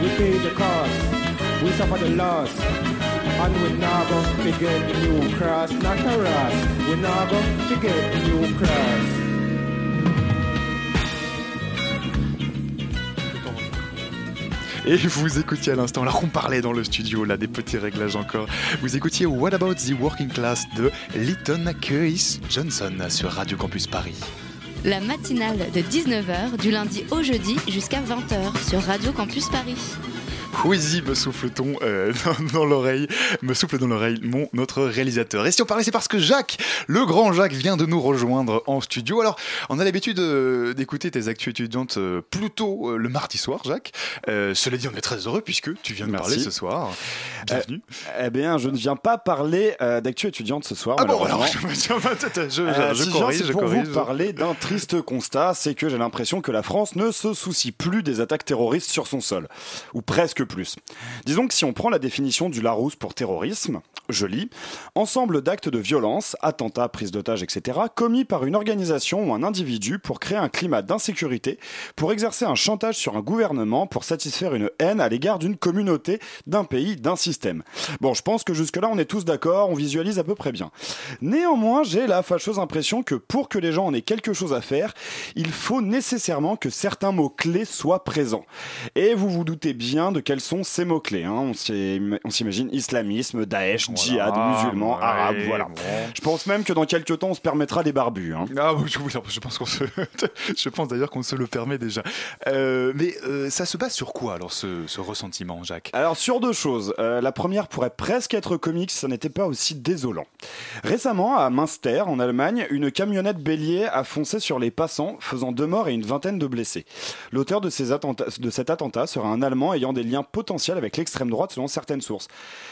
We pay the cost. We suffer the loss. And we never forget the new cross, not a Ross. We never forget the new cross. Et vous écoutiez à l'instant, alors on parlait dans le studio, là, des petits réglages encore. Vous écoutiez What About the Working Class de Lytton Keys Johnson sur Radio Campus Paris. La matinale de 19h du lundi au jeudi jusqu'à 20h sur Radio Campus Paris. Quizzy me souffle-t-on euh, dans, dans l'oreille, me souffle dans l'oreille mon notre réalisateur. Et si on parlait, c'est parce que Jacques, le grand Jacques, vient de nous rejoindre en studio. Alors, on a l'habitude euh, d'écouter tes actus étudiantes euh, plutôt le mardi soir, Jacques. Cela dit, on est très heureux puisque tu viens de Merci. parler ce soir. Bienvenue. Eh bien, je ne viens pas parler d'actu étudiante ce soir. ah bon, alors, je, je, je, je si viens, corrige, je pour corrige. vous parler d'un triste constat, c'est que j'ai l'impression que la France ne se soucie plus des attaques terroristes sur son sol, ou presque plus. Disons que si on prend la définition du Larousse pour terrorisme, je lis, ensemble d'actes de violence, attentats, prise d'otages, etc., commis par une organisation ou un individu pour créer un climat d'insécurité, pour exercer un chantage sur un gouvernement, pour satisfaire une haine à l'égard d'une communauté, d'un pays, d'un système. Bon, je pense que jusque-là, on est tous d'accord, on visualise à peu près bien. Néanmoins, j'ai la fâcheuse impression que pour que les gens en aient quelque chose à faire, il faut nécessairement que certains mots-clés soient présents. Et vous vous doutez bien de quels sont ces mots-clés. Hein. On s'imagine islamisme, Daesh, djihad, musulmans, arabes, voilà. Je pense même que dans quelques temps, on se permettra des barbus. Hein. Ah oui, je pense qu'on se... je pense d'ailleurs qu'on se le permet déjà. Euh, mais euh, ça se base sur quoi alors ce, ce ressentiment, Jacques? Alors sur deux choses. Euh, la première pourrait presque être comique si ça n'était pas aussi désolant. Récemment, à Münster, en Allemagne, une camionnette bélier a foncé sur les passants, faisant deux morts et une vingtaine de blessés. L'auteur de, ces attentats, de cet attentat sera un Allemand ayant des liens potentiels avec l'extrême droite selon certaines sources.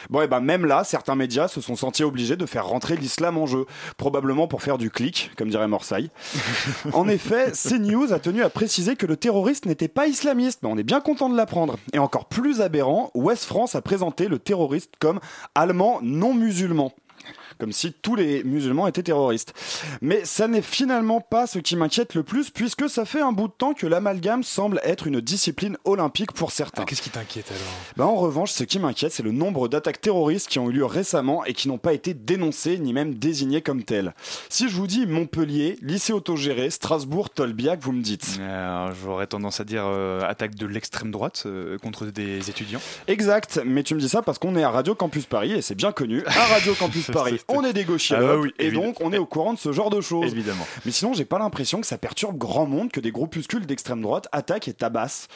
Bon, et ben même là, certains médias se sont sentis obligés de faire rentrer l'islam en jeu, probablement pour faire du clic, comme dirait Morsaille. en effet, CNews a tenu à préciser que le terroriste n'était pas islamiste, mais on est bien content de l'apprendre. Et encore plus aberrant, Ouest France a présenté le terroriste comme allemand non musulman comme si tous les musulmans étaient terroristes. Mais ça n'est finalement pas ce qui m'inquiète le plus, puisque ça fait un bout de temps que l'amalgame semble être une discipline olympique pour certains. Ah, Qu'est-ce qui t'inquiète alors? Bah, En revanche, ce qui m'inquiète, c'est le nombre d'attaques terroristes qui ont eu lieu récemment et qui n'ont pas été dénoncées ni même désignées comme telles. Si je vous dis Montpellier, lycée autogéré, Strasbourg, Tolbiac, vous me dites J'aurais tendance à dire euh, attaque de l'extrême droite euh, contre des étudiants. Exact, mais tu me dis ça parce qu'on est à Radio Campus Paris et c'est bien connu. À Radio Campus Paris, on est des gauchers ah et donc on est au courant de ce genre de choses. Évidemment. Mais sinon, j'ai pas l'impression que ça perturbe grand monde que des groupuscules d'extrême droite attaquent et tabassent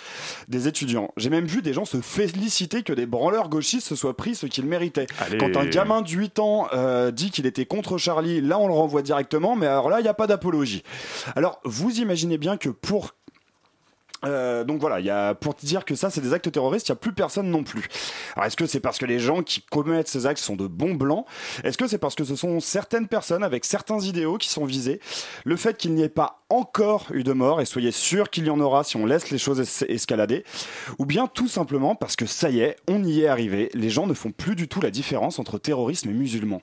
des étudiants. J'ai même vu des gens se féliciter que des branleurs gauchistes se soient pris ce qu'ils méritaient. Quand un gamin de 8 ans euh, dit qu'il était contre Charlie, là on le renvoie directement, mais alors là il n'y a pas d'apologie. Alors vous imaginez bien que pour euh, donc voilà, y a, pour dire que ça c'est des actes terroristes, il n'y a plus personne non plus. Alors est-ce que c'est parce que les gens qui commettent ces actes sont de bons blancs? Est-ce que c'est parce que ce sont certaines personnes avec certains idéaux qui sont visées? Le fait qu'il n'y ait pas encore eu de mort, et soyez sûr qu'il y en aura si on laisse les choses es escalader, ou bien tout simplement parce que ça y est, on y est arrivé, les gens ne font plus du tout la différence entre terrorisme et musulman.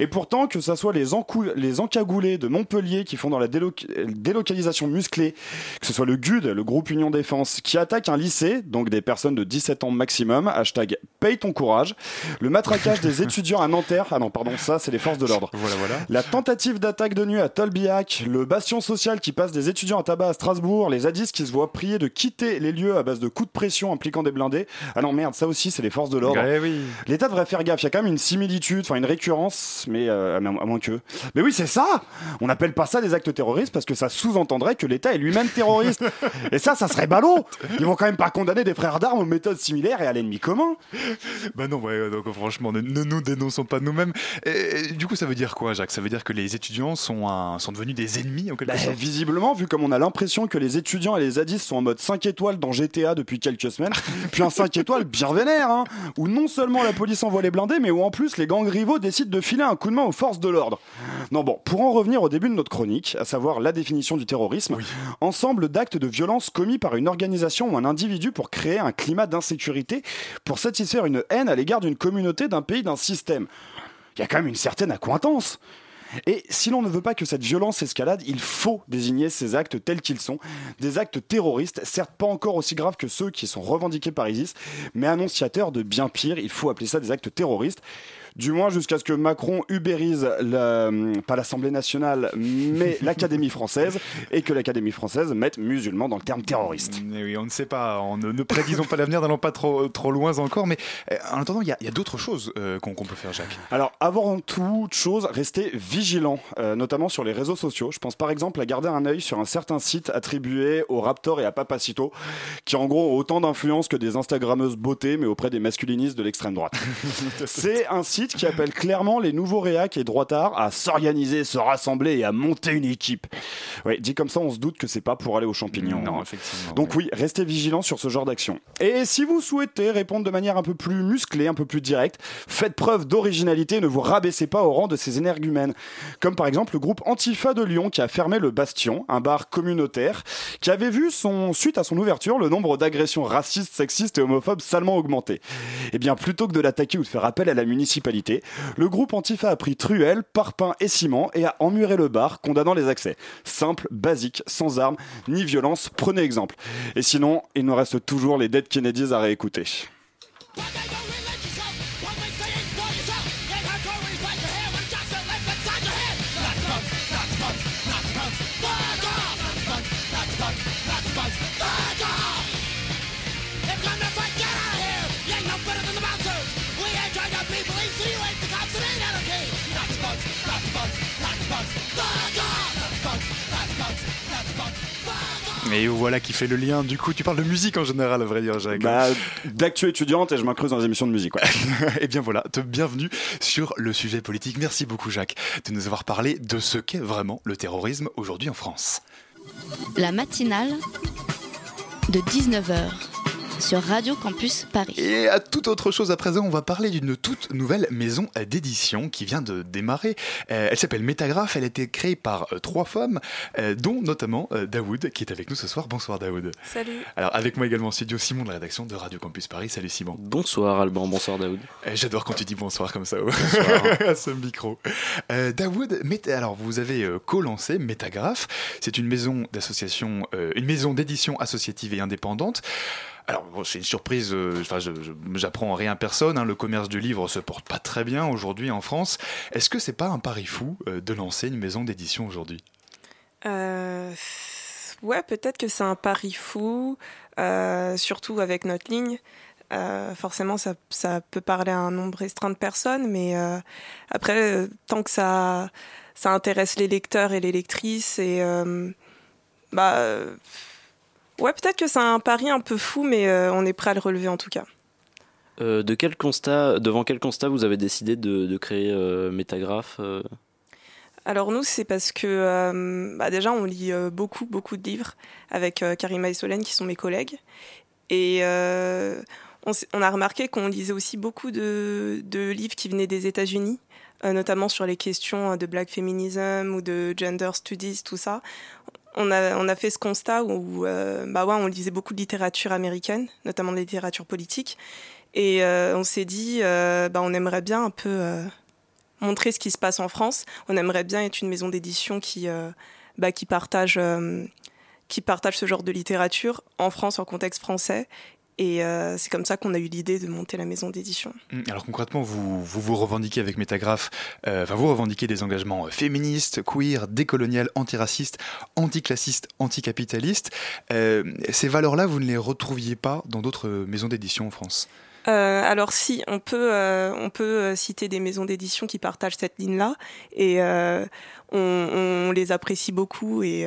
Et pourtant, que ce soit les, les encagoulés de Montpellier qui font dans la délocalisation musclée, que ce soit le GUD, le groupe Union Défense, qui attaque un lycée, donc des personnes de 17 ans maximum, hashtag paye ton courage, le matraquage des étudiants à Nanterre, ah non, pardon, ça c'est les forces de l'ordre. Voilà, voilà. La tentative d'attaque de nuit à Tolbiac, le bastion social qui passe des étudiants à tabac à Strasbourg, les zadistes qui se voient prier de quitter les lieux à base de coups de pression impliquant des blindés. Ah non, merde, ça aussi c'est les forces de l'ordre. oui. L'État devrait faire gaffe, il y a quand même une similitude, enfin une récurrence, mais euh, à moins que. Mais oui, c'est ça On n'appelle pas ça des actes terroristes parce que ça sous-entendrait que l'État est lui-même terroriste. Et ça, ça serait ballot Ils vont quand même pas condamner des frères d'armes aux méthodes similaires et à l'ennemi commun. Bah non, ouais, donc franchement, ne, nous dénonçons pas nous-mêmes. Du coup, ça veut dire quoi, Jacques? Ça veut dire que les étudiants sont, un, sont devenus des ennemis en quelque bah, sorte? Visiblement, vu comme on a l'impression que les étudiants et les zadistes sont en mode 5 étoiles dans GTA depuis quelques semaines, puis un 5 étoiles bien vénère, hein, où non seulement la police envoie les blindés, mais où en plus les gangs rivaux décident de filer un coup de main aux forces de l'ordre. Non bon, pour en revenir au début de notre chronique, à savoir la définition du terrorisme, ensemble d'actes de violence commis par une organisation ou un individu pour créer un climat d'insécurité, pour satisfaire une haine à l'égard d'une communauté, d'un pays, d'un système. Il y a quand même une certaine accointance. Et si l'on ne veut pas que cette violence escalade, il faut désigner ces actes tels qu'ils sont. Des actes terroristes, certes pas encore aussi graves que ceux qui sont revendiqués par ISIS, mais annonciateurs de bien pire. Il faut appeler ça des actes terroristes du moins jusqu'à ce que Macron ubérise pas l'Assemblée nationale, mais l'Académie française, et que l'Académie française mette musulman dans le terme terroriste. Oui, on ne sait pas, on ne, prédisons pas l'avenir, n'allons pas trop, trop loin encore, mais euh, en attendant, il y a, d'autres choses euh, qu'on peut faire, Jacques. Alors, avant toute chose, restez vigilant, euh, notamment sur les réseaux sociaux. Je pense par exemple à garder un œil sur un certain site attribué au Raptor et à Papacito, qui en gros ont autant d'influence que des Instagrammeuses beauté, mais auprès des masculinistes de l'extrême droite. C'est un site qui appelle clairement les nouveaux réacs et droitards à s'organiser, se rassembler et à monter une équipe. Ouais, dit comme ça, on se doute que c'est pas pour aller aux champignons. Non, effectivement. Donc oui, restez vigilants sur ce genre d'action. Et si vous souhaitez répondre de manière un peu plus musclée, un peu plus directe, faites preuve d'originalité et ne vous rabaissez pas au rang de ces énergumènes. Comme par exemple le groupe Antifa de Lyon qui a fermé le Bastion, un bar communautaire, qui avait vu son, suite à son ouverture le nombre d'agressions racistes, sexistes et homophobes salement augmenter. Et bien plutôt que de l'attaquer ou de faire appel à la municipalité, le groupe Antifa a pris truelle, parpaing et ciment et a emmuré le bar, condamnant les accès. Simple, basique, sans armes, ni violence, prenez exemple. Et sinon, il nous reste toujours les Dead Kennedys à réécouter. Et voilà qui fait le lien. Du coup, tu parles de musique en général, à vrai dire, Jacques. Bah, d'actu étudiante et je m'incruse dans les émissions de musique. Ouais. et bien voilà, te bienvenue sur le sujet politique. Merci beaucoup, Jacques, de nous avoir parlé de ce qu'est vraiment le terrorisme aujourd'hui en France. La matinale de 19h sur Radio Campus Paris. Et à toute autre chose à présent, on va parler d'une toute nouvelle maison d'édition qui vient de démarrer. Euh, elle s'appelle Métagraphe, elle a été créée par euh, trois femmes, euh, dont notamment Daoud, qui est avec nous ce soir. Bonsoir Daoud. Salut. Alors avec moi également en studio Simon de la rédaction de Radio Campus Paris. Salut Simon. Bonsoir Alban, bonsoir Daoud. J'adore quand tu dis bonsoir comme ça à ce micro. Daoud, alors vous avez co-lancé Métagraphe. C'est une maison d'association, une maison d'édition associative et indépendante. Alors, c'est une surprise, euh, enfin, j'apprends rien à personne, hein, le commerce du livre se porte pas très bien aujourd'hui en France. Est-ce que c'est pas un pari fou euh, de lancer une maison d'édition aujourd'hui? Euh, Ouais, peut-être que c'est un pari fou, surtout avec notre ligne. forcément, ça, ça, peut parler à un nombre restreint de personnes, mais après, tant que ça, ça intéresse les lecteurs et les lectrices, et bah Ouais, peut-être que c'est un pari un peu fou, mais euh, on est prêt à le relever en tout cas. Euh, de quel constat, devant quel constat vous avez décidé de, créer euh, Métagraphe Alors nous, c'est parce que bah déjà, on lit beaucoup, beaucoup de livres avec Karima et Solène, qui sont mes collègues. Et on, a remarqué qu'on lisait aussi beaucoup de, de, livres qui venaient des États-Unis, notamment sur les questions de black feminism ou de gender studies, tout ça on a, on a fait ce constat où euh, bah ouais, on lisait beaucoup de littérature américaine, notamment de littérature politique. Et euh, on s'est dit, euh, bah, on aimerait bien un peu montrer ce qui se passe en France. On aimerait bien être une maison d'édition qui, bah, qui, qui partage ce genre de littérature en France, en contexte français, et euh, c'est comme ça qu'on a eu l'idée de monter la maison d'édition. Hum, alors concrètement, vous vous, revendiquez avec Métagraphe, euh, enfin vous revendiquez des engagements féministes, queer, décoloniales, antiracistes, anticlassistes, anticapitalistes. Euh, ces valeurs-là, vous ne les retrouviez pas dans d'autres maisons d'édition en France? Alors si, on peut, on peut citer des maisons d'édition qui partagent cette ligne-là et on, on, les apprécie beaucoup et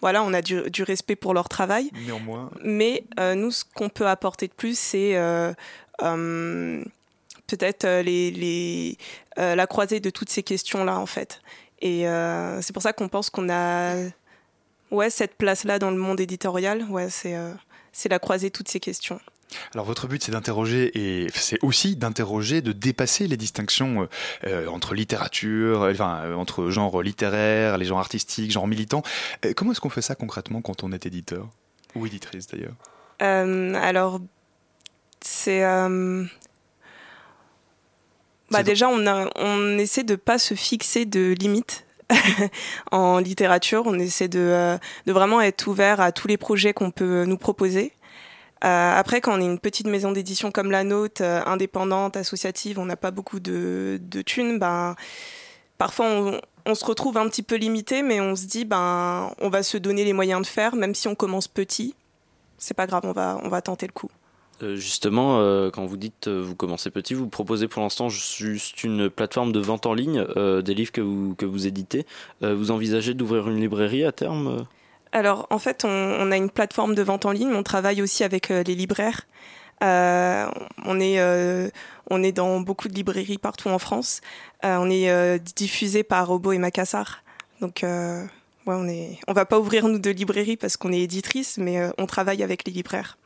voilà, on a du, respect pour leur travail. Néanmoins. Mais euh, nous, ce qu'on peut apporter de plus, c'est euh, euh, peut-être les, la croisée de toutes ces questions-là, en fait. Et c'est pour ça qu'on pense qu'on a ouais, cette place-là dans le monde éditorial. Ouais, c'est la croisée de toutes ces questions. Alors votre but c'est d'interroger et c'est aussi d'interroger, de dépasser les distinctions euh, euh, entre littérature, euh, enfin entre genre littéraire, les genres artistiques, genre militants. comment est-ce qu'on fait ça concrètement quand on est éditeur ou éditrice d'ailleurs? Alors c'est bah déjà on, a, on essaie de pas se fixer de limites en littérature. On essaie de, de, vraiment être ouvert à tous les projets qu'on peut nous proposer. Euh, après, quand on est une petite maison d'édition comme la nôtre, euh, indépendante, associative, on n'a pas beaucoup de, de thunes, ben, parfois on, se retrouve un petit peu limité, mais on se dit, ben, on va se donner les moyens de faire, même si on commence petit. C'est pas grave, on va, on va tenter le coup. Euh, justement, quand vous dites vous commencez petit, vous proposez pour l'instant juste une plateforme de vente en ligne des livres que vous, que vous éditez. vous envisagez d'ouvrir une librairie à terme alors, en fait, on, a une plateforme de vente en ligne. On travaille aussi avec euh, les libraires. on est on est dans beaucoup de librairies partout en France. on est diffusé par Robo et Macassar. Donc Ouais, on est, on va pas ouvrir nous de librairie parce qu'on est éditrice, mais euh, on travaille avec les libraires.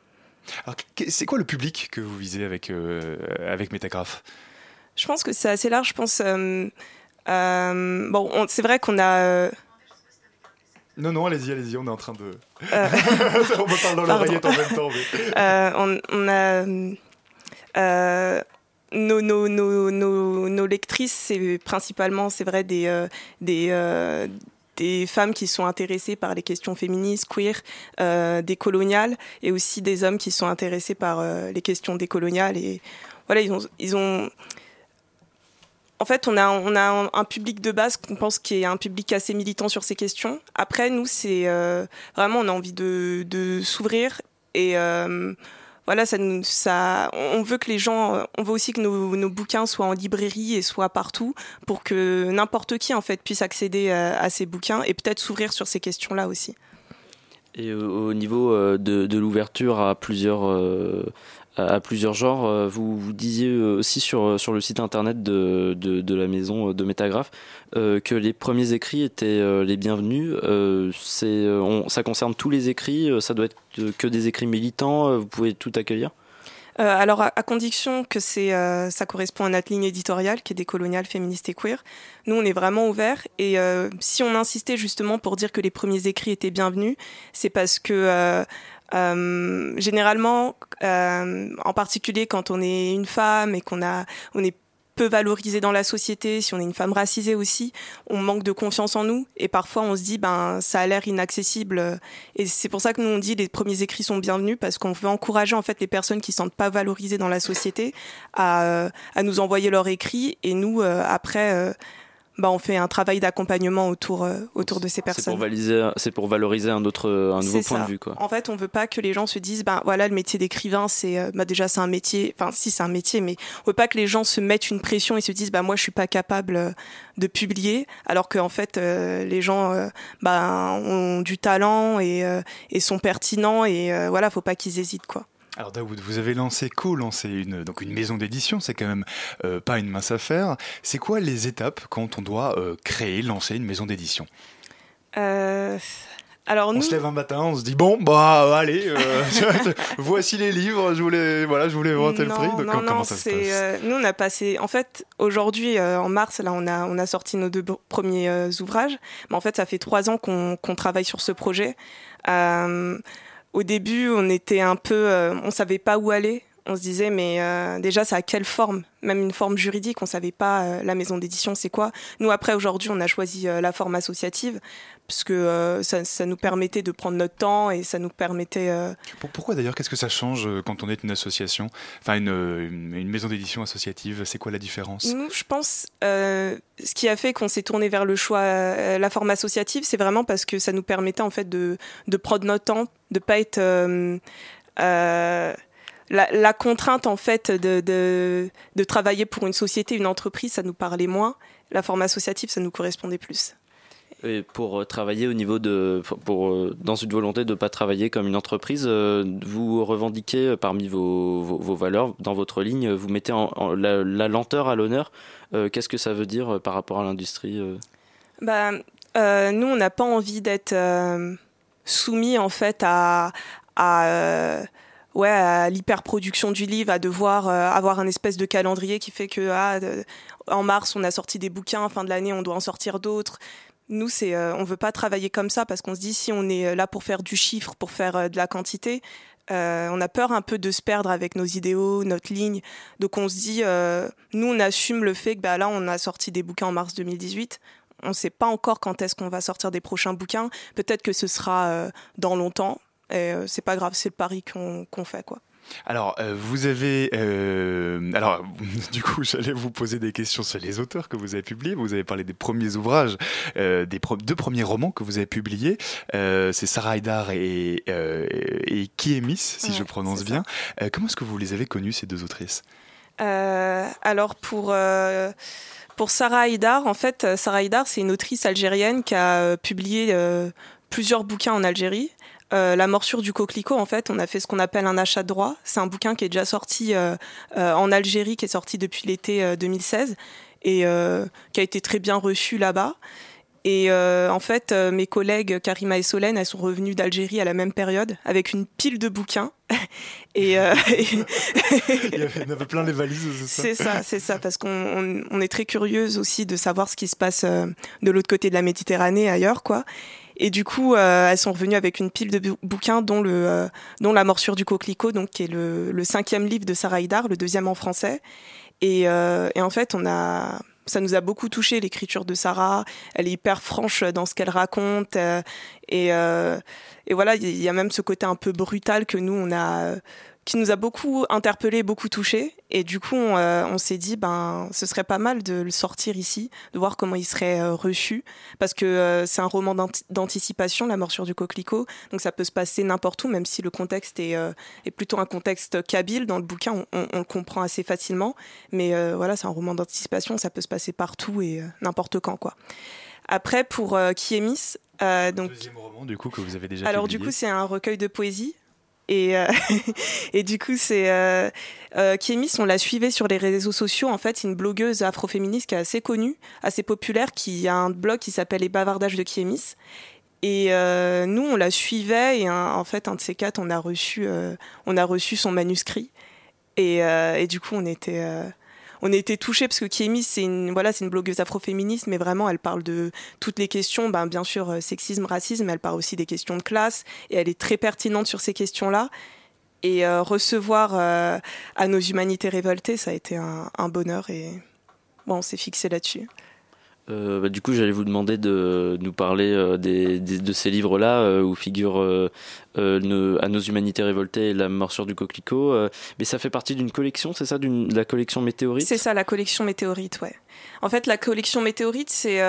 Alors, c'est quoi le public que vous visez avec euh, avec Métagraphe? Je pense que c'est assez large. Je pense, euh, bon, c'est vrai qu'on a. Non, non, allez-y, allez-y, on est en train de. on me parle dans l'oreillette en même temps. on, on, a. Nos, nos, nos, nos, lectrices, c'est principalement, c'est vrai, des, des, des femmes qui sont intéressées par les questions féministes, queer, euh, décoloniales, et aussi des hommes qui sont intéressés par euh, les questions décoloniales. Et voilà, ils ont, ils ont. En fait, on a, un, public de base qu'on pense qui est un public assez militant sur ces questions. Après, nous, c'est euh, vraiment, on a envie de, s'ouvrir et euh, voilà, ça, on veut que les gens, on veut aussi que nos, bouquins soient en librairie et soient partout pour que n'importe qui en fait puisse accéder à, ces bouquins et peut-être s'ouvrir sur ces questions-là aussi. Et au niveau euh, de, l'ouverture à plusieurs euh, à plusieurs genres. Euh, vous, disiez euh, aussi sur, euh, sur le site internet de, de, la maison de Métagraphe que les premiers écrits étaient les bienvenus. c'est, ça concerne tous les écrits, ça doit être que des écrits militants, vous pouvez tout accueillir? Alors, à, condition que c'est, ça correspond à notre ligne éditoriale, qui est décoloniale, féministe et queer, nous, on est vraiment ouvert. Et si on insistait justement pour dire que les premiers écrits étaient bienvenus, c'est parce que euh, généralement, euh, en particulier quand on est une femme et qu'on a, on est peu valorisé dans la société, si on est une femme racisée aussi, on manque de confiance en nous et parfois on se dit ben ça a l'air inaccessible. Et c'est pour ça que nous on dit les premiers écrits sont bienvenus parce qu'on veut encourager en fait les personnes qui ne sont pas valorisées dans la société à, à nous envoyer leurs écrits et nous euh, après bah, on fait un travail d'accompagnement autour, euh, autour de ces personnes. C'est pour, valoriser un, autre, un nouveau point de vue. Quoi. En fait, on veut pas que les gens se disent, ben voilà, le métier d'écrivain, c'est euh, bah, déjà c'est un métier, enfin si c'est un métier, mais on veut pas que les gens se mettent une pression et se disent, bah moi je suis pas capable euh, de publier, alors qu'en fait les gens bah, ont du talent et, et sont pertinents et voilà, faut pas qu'ils hésitent quoi. Alors Daoud, vous avez lancé, co-lancé une, donc une maison d'édition, c'est quand même euh, pas une mince affaire. C'est quoi les étapes quand on doit euh, créer, lancer une maison d'édition? Euh, alors on se lève un matin, on se dit bon bah allez, voici les livres, je voulais voilà, je voulais inventer le prix. Donc, non, comment ça se passe? Nous on a passé, en fait aujourd'hui en mars là on a on a sorti nos deux premiers ouvrages, mais en fait ça fait trois ans qu'on travaille sur ce projet au début, on était un peu, euh, on savait pas où aller. On se disait, mais euh, déjà, ça a quelle forme? Même une forme juridique, on savait pas euh, la maison d'édition, c'est quoi. Nous, après, aujourd'hui, on a choisi la forme associative parce que ça, nous permettait de prendre notre temps et ça nous permettait. Pourquoi d'ailleurs Qu'est-ce que ça change quand on est une association? Enfin, une, maison d'édition associative, c'est quoi la différence? Nous, je pense, ce qui a fait qu'on s'est tourné vers le choix, la forme associative, c'est vraiment parce que ça nous permettait en fait de, de prendre notre temps de pas être euh, euh, la, contrainte en fait de, de, travailler pour une société, une entreprise, ça nous parlait moins. La forme associative, ça nous correspondait plus. Et pour euh, travailler au niveau de, pour, dans une volonté de ne pas travailler comme une entreprise, vous revendiquez parmi vos, vos, valeurs, dans votre ligne, vous mettez en, la, lenteur à l'honneur. Qu'est-ce que ça veut dire par rapport à l'industrie bah, Nous, on n'a pas envie d'être soumis en fait à, à euh, ouais, à l'hyperproduction du livre, à devoir euh, avoir un espèce de calendrier qui fait que ah, en mars on a sorti des bouquins, fin de l'année on doit en sortir d'autres. Nous, c'est, euh, on veut pas travailler comme ça parce qu'on se dit si on est là pour faire du chiffre, pour faire de la quantité, on a peur un peu de se perdre avec nos idéaux, notre ligne. Donc on se dit, nous on assume le fait que bah, là on a sorti des bouquins en mars 2018 on ne sait pas encore quand est-ce qu'on va sortir des prochains bouquins. Peut-être que ce sera euh, dans longtemps. Et euh, c'est pas grave, c'est le pari qu'on fait, quoi. Alors, euh, vous avez. alors, du coup, j'allais vous poser des questions sur les auteurs que vous avez publiés. Vous avez parlé des premiers ouvrages, des deux premiers romans que vous avez publiés. c'est Sarah Haidar et, et Kiemis, si je prononce bien. comment est-ce que vous les avez connus, ces deux autrices? Alors, pour. Pour Sarah Haïdar, en fait, euh, Sarah Haïdar, c'est une autrice algérienne qui a euh, publié euh, plusieurs bouquins en Algérie. La morsure du coquelicot, en fait, on a fait ce qu'on appelle un achat de droit. C'est un bouquin qui est déjà sorti en Algérie, qui est sorti depuis l'été 2016 et qui a été très bien reçu là-bas. Et euh, en fait, euh, mes collègues Karima et Solène, elles sont revenues d'Algérie à la même période avec une pile de bouquins. et, euh, Il y avait plein les valises, c'est ça C'est ça, parce qu'on on, est très curieuse aussi de savoir ce qui se passe de l'autre côté de la Méditerranée, ailleurs, quoi. Et du coup, elles sont revenues avec une pile de bouquins, dont le, dont La morsure du coquelicot, donc qui est le, le cinquième livre de Sarah Hidar, le deuxième en français. Et, et en fait, on a ça nous a beaucoup touché l'écriture de Sarah. Elle est hyper franche dans ce qu'elle raconte euh, et, euh, et voilà, il y a même ce côté un peu brutal que nous on a qui nous a beaucoup interpellé, beaucoup touché. Et du coup, on, euh, s'est dit, ben, ce serait pas mal de le sortir ici, de voir comment il serait euh, reçu, parce que euh, c'est un roman d'anticipation, La morsure du coquelicot. Donc ça peut se passer n'importe où, même si le contexte est, est plutôt un contexte kabyle. Dans le bouquin, on, on, le comprend assez facilement. Mais voilà, c'est un roman d'anticipation, ça peut se passer partout et n'importe quand, quoi. Après, pour Kiemis, donc. Deuxième roman, du coup, que vous avez déjà Alors, du coup, c'est un recueil de poésie et, euh, et du coup, c'est euh, euh, on la suivait sur les réseaux sociaux. En fait, c'est une blogueuse afroféministe qui est assez connue, assez populaire, qui a un blog qui s'appelle Les Bavardages de Kémis. Et euh, nous, on la suivait et en fait, un de ces quatre, on a reçu, on a reçu son manuscrit. Et, et du coup, on était on a été touchés parce que Kiemi, c'est une, voilà, une blogueuse afroféministe, mais vraiment, elle parle de toutes les questions, ben, bien sûr, euh, sexisme, racisme, elle parle aussi des questions de classe, et elle est très pertinente sur ces questions-là. Et euh, recevoir euh, à nos humanités révoltées, ça a été un, un bonheur, et bon, on s'est fixé là-dessus. Euh, bah, du coup, j'allais vous demander de nous parler euh, des, de ces livres-là euh, où figurent À nos humanités révoltées et La morsure du coquelicot. mais ça fait partie d'une collection, c'est ça, de la collection Météorite? C'est ça, la collection Météorite, ouais. En fait, la collection Météorite, c'est,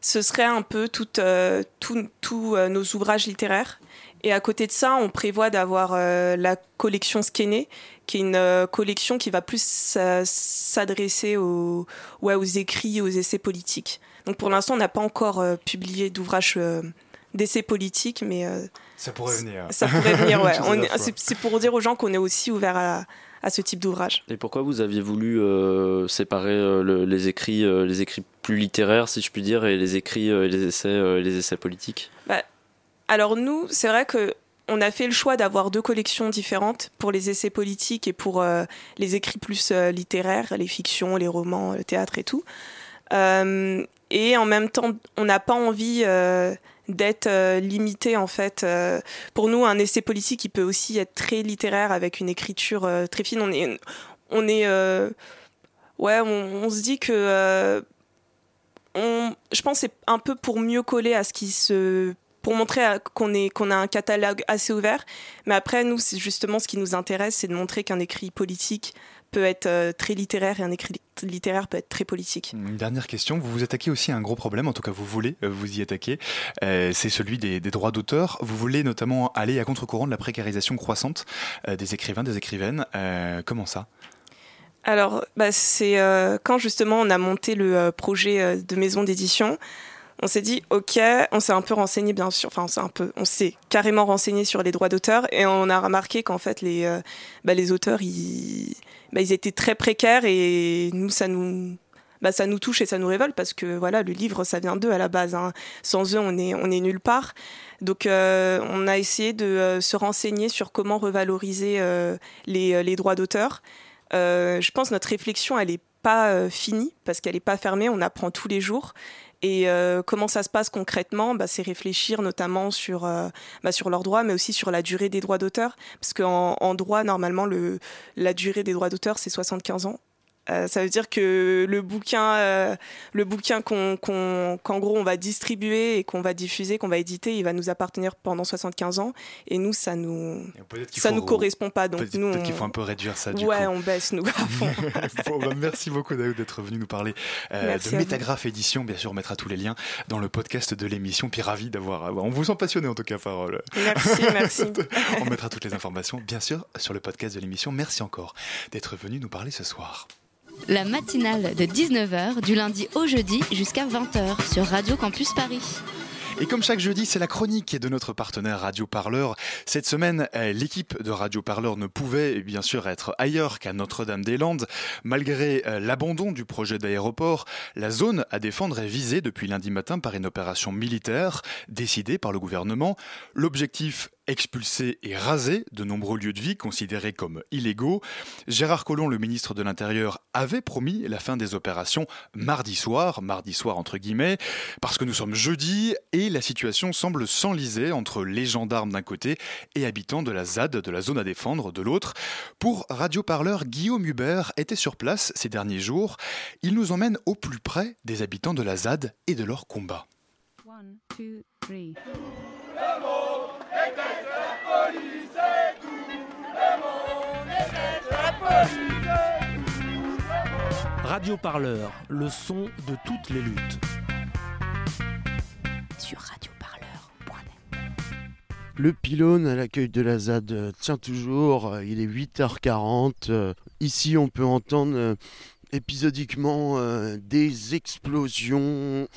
ce serait un peu tous nos ouvrages littéraires. Et à côté de ça, on prévoit d'avoir la collection Skéné, qui est une euh, collection qui va plus s'adresser aux, ouais, aux écrits, aux essais politiques. Donc pour l'instant, on n'a pas encore euh, publié d'ouvrage euh, d'essais politiques, mais ça pourrait venir. Ça pourrait venir, ouais. C'est pour dire aux gens qu'on est aussi ouvert à, à ce type d'ouvrage. Et pourquoi vous aviez voulu séparer les écrits, les écrits plus littéraires, si je puis dire, et les écrits, et les essais, les essais politiques? Bah, Alors nous, c'est vrai que on a fait le choix d'avoir deux collections différentes pour les essais politiques et pour euh, les écrits plus euh, littéraires, les fictions, les romans, le théâtre et tout. Euh, et en même temps, on n'a pas envie d'être limité en fait. pour nous, un essai politique, il peut aussi être très littéraire avec une écriture très fine. On est, on est, ouais, on, se dit que, je pense, c'est un peu pour mieux coller à ce qui se pour montrer qu'on qu'on a un catalogue assez ouvert. Mais après, nous, c'est justement ce qui nous intéresse, c'est de montrer qu'un écrit politique peut être euh, très littéraire et un écrit littéraire peut être très politique. Une dernière question, vous vous attaquez aussi à un gros problème, en tout cas vous voulez euh, vous y attaquer, euh, c'est celui des, droits d'auteur. Vous voulez notamment aller à contre-courant de la précarisation croissante des écrivains, des écrivaines. comment ça? Alors, bah, c'est quand justement on a monté le projet de maison d'édition, on s'est dit ok, on s'est un peu renseigné bien sûr, enfin on s'est un peu, on s'est carrément renseigné sur les droits d'auteur et on a remarqué qu'en fait les euh, bah, auteurs ils bah, ils étaient très précaires et nous ça nous bah, ça nous touche et ça nous révolte parce que voilà le livre ça vient d'eux à la base. Hein. Sans eux on est nulle part. Donc euh, on a essayé de euh, se renseigner sur comment revaloriser les, les droits d'auteur. je pense notre réflexion elle est pas finie parce qu'elle est pas fermée. On apprend tous les jours et euh, comment ça se passe concrètement? Bah, C'est réfléchir notamment sur, euh, bah, sur leurs droits, mais aussi sur la durée des droits d'auteur. Parce qu'en en droit, normalement, le, la durée des droits d'auteur, c'est 75 ans. Euh, ça veut dire que le bouquin, euh, le bouquin qu'on, qu'en gros on va distribuer et qu'on va diffuser, qu'on va éditer, il va nous appartenir pendant 75 ans. Et nous, ça nous, ça nous correspond pas. Donc nous, peut-être qu'il faut un peu réduire ça. Du ouais, on baisse nous. Bah, merci beaucoup d'être venu nous parler euh, de Métagraphe Édition. Bien sûr, on mettra tous les liens dans le podcast de l'émission. Puis ravi d'avoir, on vous sent passionné en tout cas par. Merci, merci. on mettra toutes les informations, bien sûr, sur le podcast de l'émission. Merci encore d'être venu nous parler ce soir la matinale de 19h du lundi au jeudi jusqu'à 20h sur Radio Campus Paris. Et comme chaque jeudi, c'est la chronique de notre partenaire Radio Parleur. Cette semaine, euh, l'équipe de Radio Parleur ne pouvait bien sûr être ailleurs qu'à Notre-Dame-des-Landes. Malgré euh, l'abandon du projet d'aéroport, la zone à défendre est visée depuis lundi matin par une opération militaire décidée par le gouvernement. L'objectif expulser et raser de nombreux lieux de vie considérés comme illégaux. Gérard Collomb, le ministre de l'Intérieur, avait promis la fin des opérations mardi soir, mardi soir entre guillemets, parce que nous sommes jeudi et la situation semble s'enliser entre les gendarmes d'un côté et habitants de la ZAD, de la zone à défendre, de l'autre. Pour Radio Parleur, Guillaume Hubert était sur place ces derniers jours. Il nous emmène au plus près des habitants de la ZAD et de leur combat. Radio Parleur, le son de toutes les luttes. Sur radioparleur.net. Le pylône à l'accueil de la ZAD tient toujours, il est 8h40. Ici on peut entendre euh, épisodiquement euh, des explosions,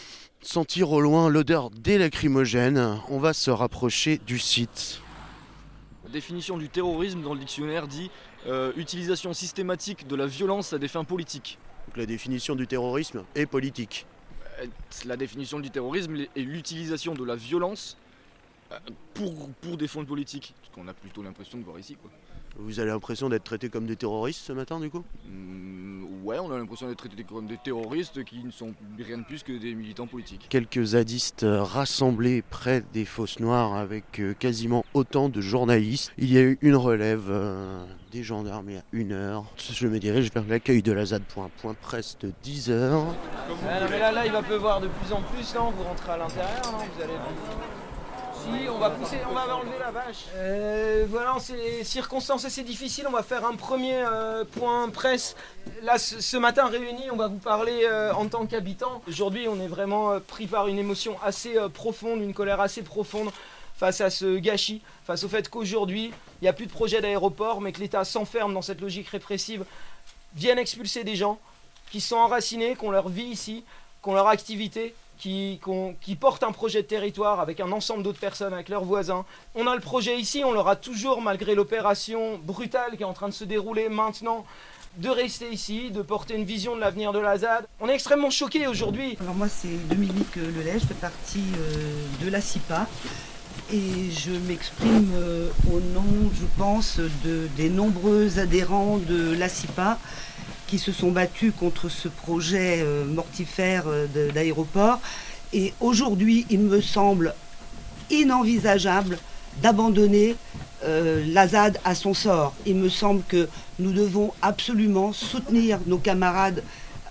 sentir au loin l'odeur des lacrymogènes. On va se rapprocher du site. La définition du terrorisme dans le dictionnaire dit euh, utilisation systématique de la violence à des fins politiques. Donc la définition du terrorisme est politique. Euh, La définition du terrorisme est l'utilisation de la violence euh, pour, pour des fins politiques. Ce qu'on a plutôt l'impression de voir ici. Quoi. Vous avez l'impression d'être traités comme des terroristes ce matin du coup? Mm, ouais, on a l'impression d'être traités comme des terroristes qui ne sont rien de plus que des militants politiques. Quelques zadistes rassemblés près des fosses noires avec euh, quasiment autant de journalistes. Il y a eu une relève euh, des gendarmes il y a une heure. Je me dirige vers l'accueil de la ZAD pour un point presse de 10 heures. Ah non, mais là, là, il va pleuvoir de plus en plus, Vous rentrez à l'intérieur, non? Vous allez... On va pousser, on va enlever la vache. Euh, voilà, c'est circonstances assez difficiles. On va faire un premier euh, point presse. Là, ce, matin réunis, on va vous parler euh, en tant qu'habitant. Aujourd'hui, on est vraiment pris par une émotion assez profonde, une colère assez profonde face à ce gâchis, face au fait qu'aujourd'hui, il n'y a plus de projet d'aéroport, mais que l'État s'enferme dans cette logique répressive, viennent expulser des gens qui sont enracinés, qui ont leur vie ici, qui ont leur activité, qui, portent un projet de territoire avec un ensemble d'autres personnes, avec leurs voisins. On a le projet ici, on l'aura toujours, malgré l'opération brutale qui est en train de se dérouler maintenant, de rester ici, de porter une vision de l'avenir de la ZAD. On est extrêmement choqués aujourd'hui. Alors moi c'est Dominique Lelay, je fais partie euh, de la CIPA et je m'exprime euh, au nom, je pense, de, des nombreux adhérents de la CIPA qui se sont battus contre ce projet euh, mortifère euh, d'aéroport. Et aujourd'hui, il me semble inenvisageable d'abandonner euh, la ZAD à son sort. Il me semble que nous devons absolument soutenir nos camarades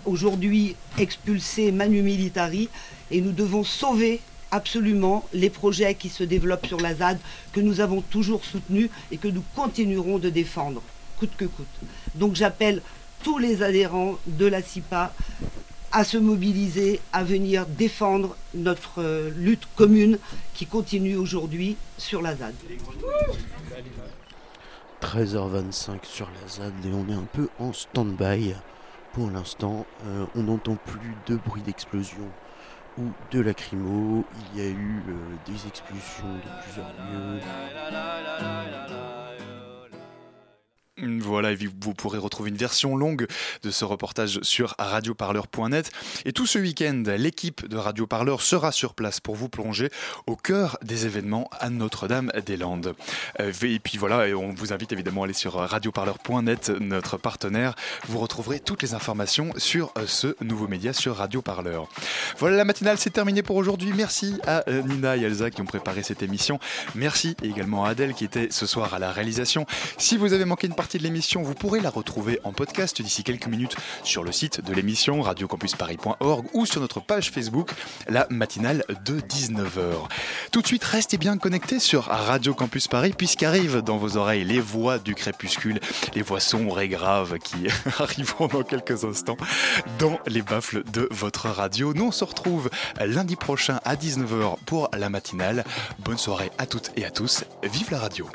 aujourd'hui expulsés manu militari et nous devons sauver absolument les projets qui se développent sur la ZAD que nous avons toujours soutenus et que nous continuerons de défendre coûte que coûte. Donc j'appelle tous les adhérents de la CIPA à se mobiliser, à venir défendre notre euh, lutte commune qui continue aujourd'hui sur la ZAD. 13h25 sur la ZAD et on est un peu en stand-by pour l'instant. Euh, on n'entend plus de bruit d'explosion ou de lacrymo. Il y a eu euh, des expulsions de plusieurs lieux. Voilà, et vous pourrez retrouver une version longue de ce reportage sur radioparleur.net. Et tout ce week-end, l'équipe de Radio Parleur sera sur place pour vous plonger au cœur des événements à Notre-Dame-des-Landes. Euh, Et puis voilà, on vous invite évidemment à aller sur radioparleur.net, notre partenaire. Vous retrouverez toutes les informations sur euh, ce nouveau média sur Radio Parleur. Voilà, la matinale, c'est terminé pour aujourd'hui. Merci à euh, Nina et Elsa qui ont préparé cette émission. Merci également à Adèle qui était ce soir à la réalisation. Si vous avez manqué une partie de l'émission, vous pourrez la retrouver en podcast d'ici quelques minutes sur le site de l'émission radiocampusparis.org ou sur notre page Facebook, la matinale de 19h. Tout de suite, restez bien connectés sur Radio Campus Paris puisqu'arrivent dans vos oreilles les voix du crépuscule, les voix sombres et graves qui arriveront dans quelques instants dans les baffles de votre radio. Nous, on se retrouve lundi prochain à 19h pour la matinale. Bonne soirée à toutes et à tous. Vive la radio!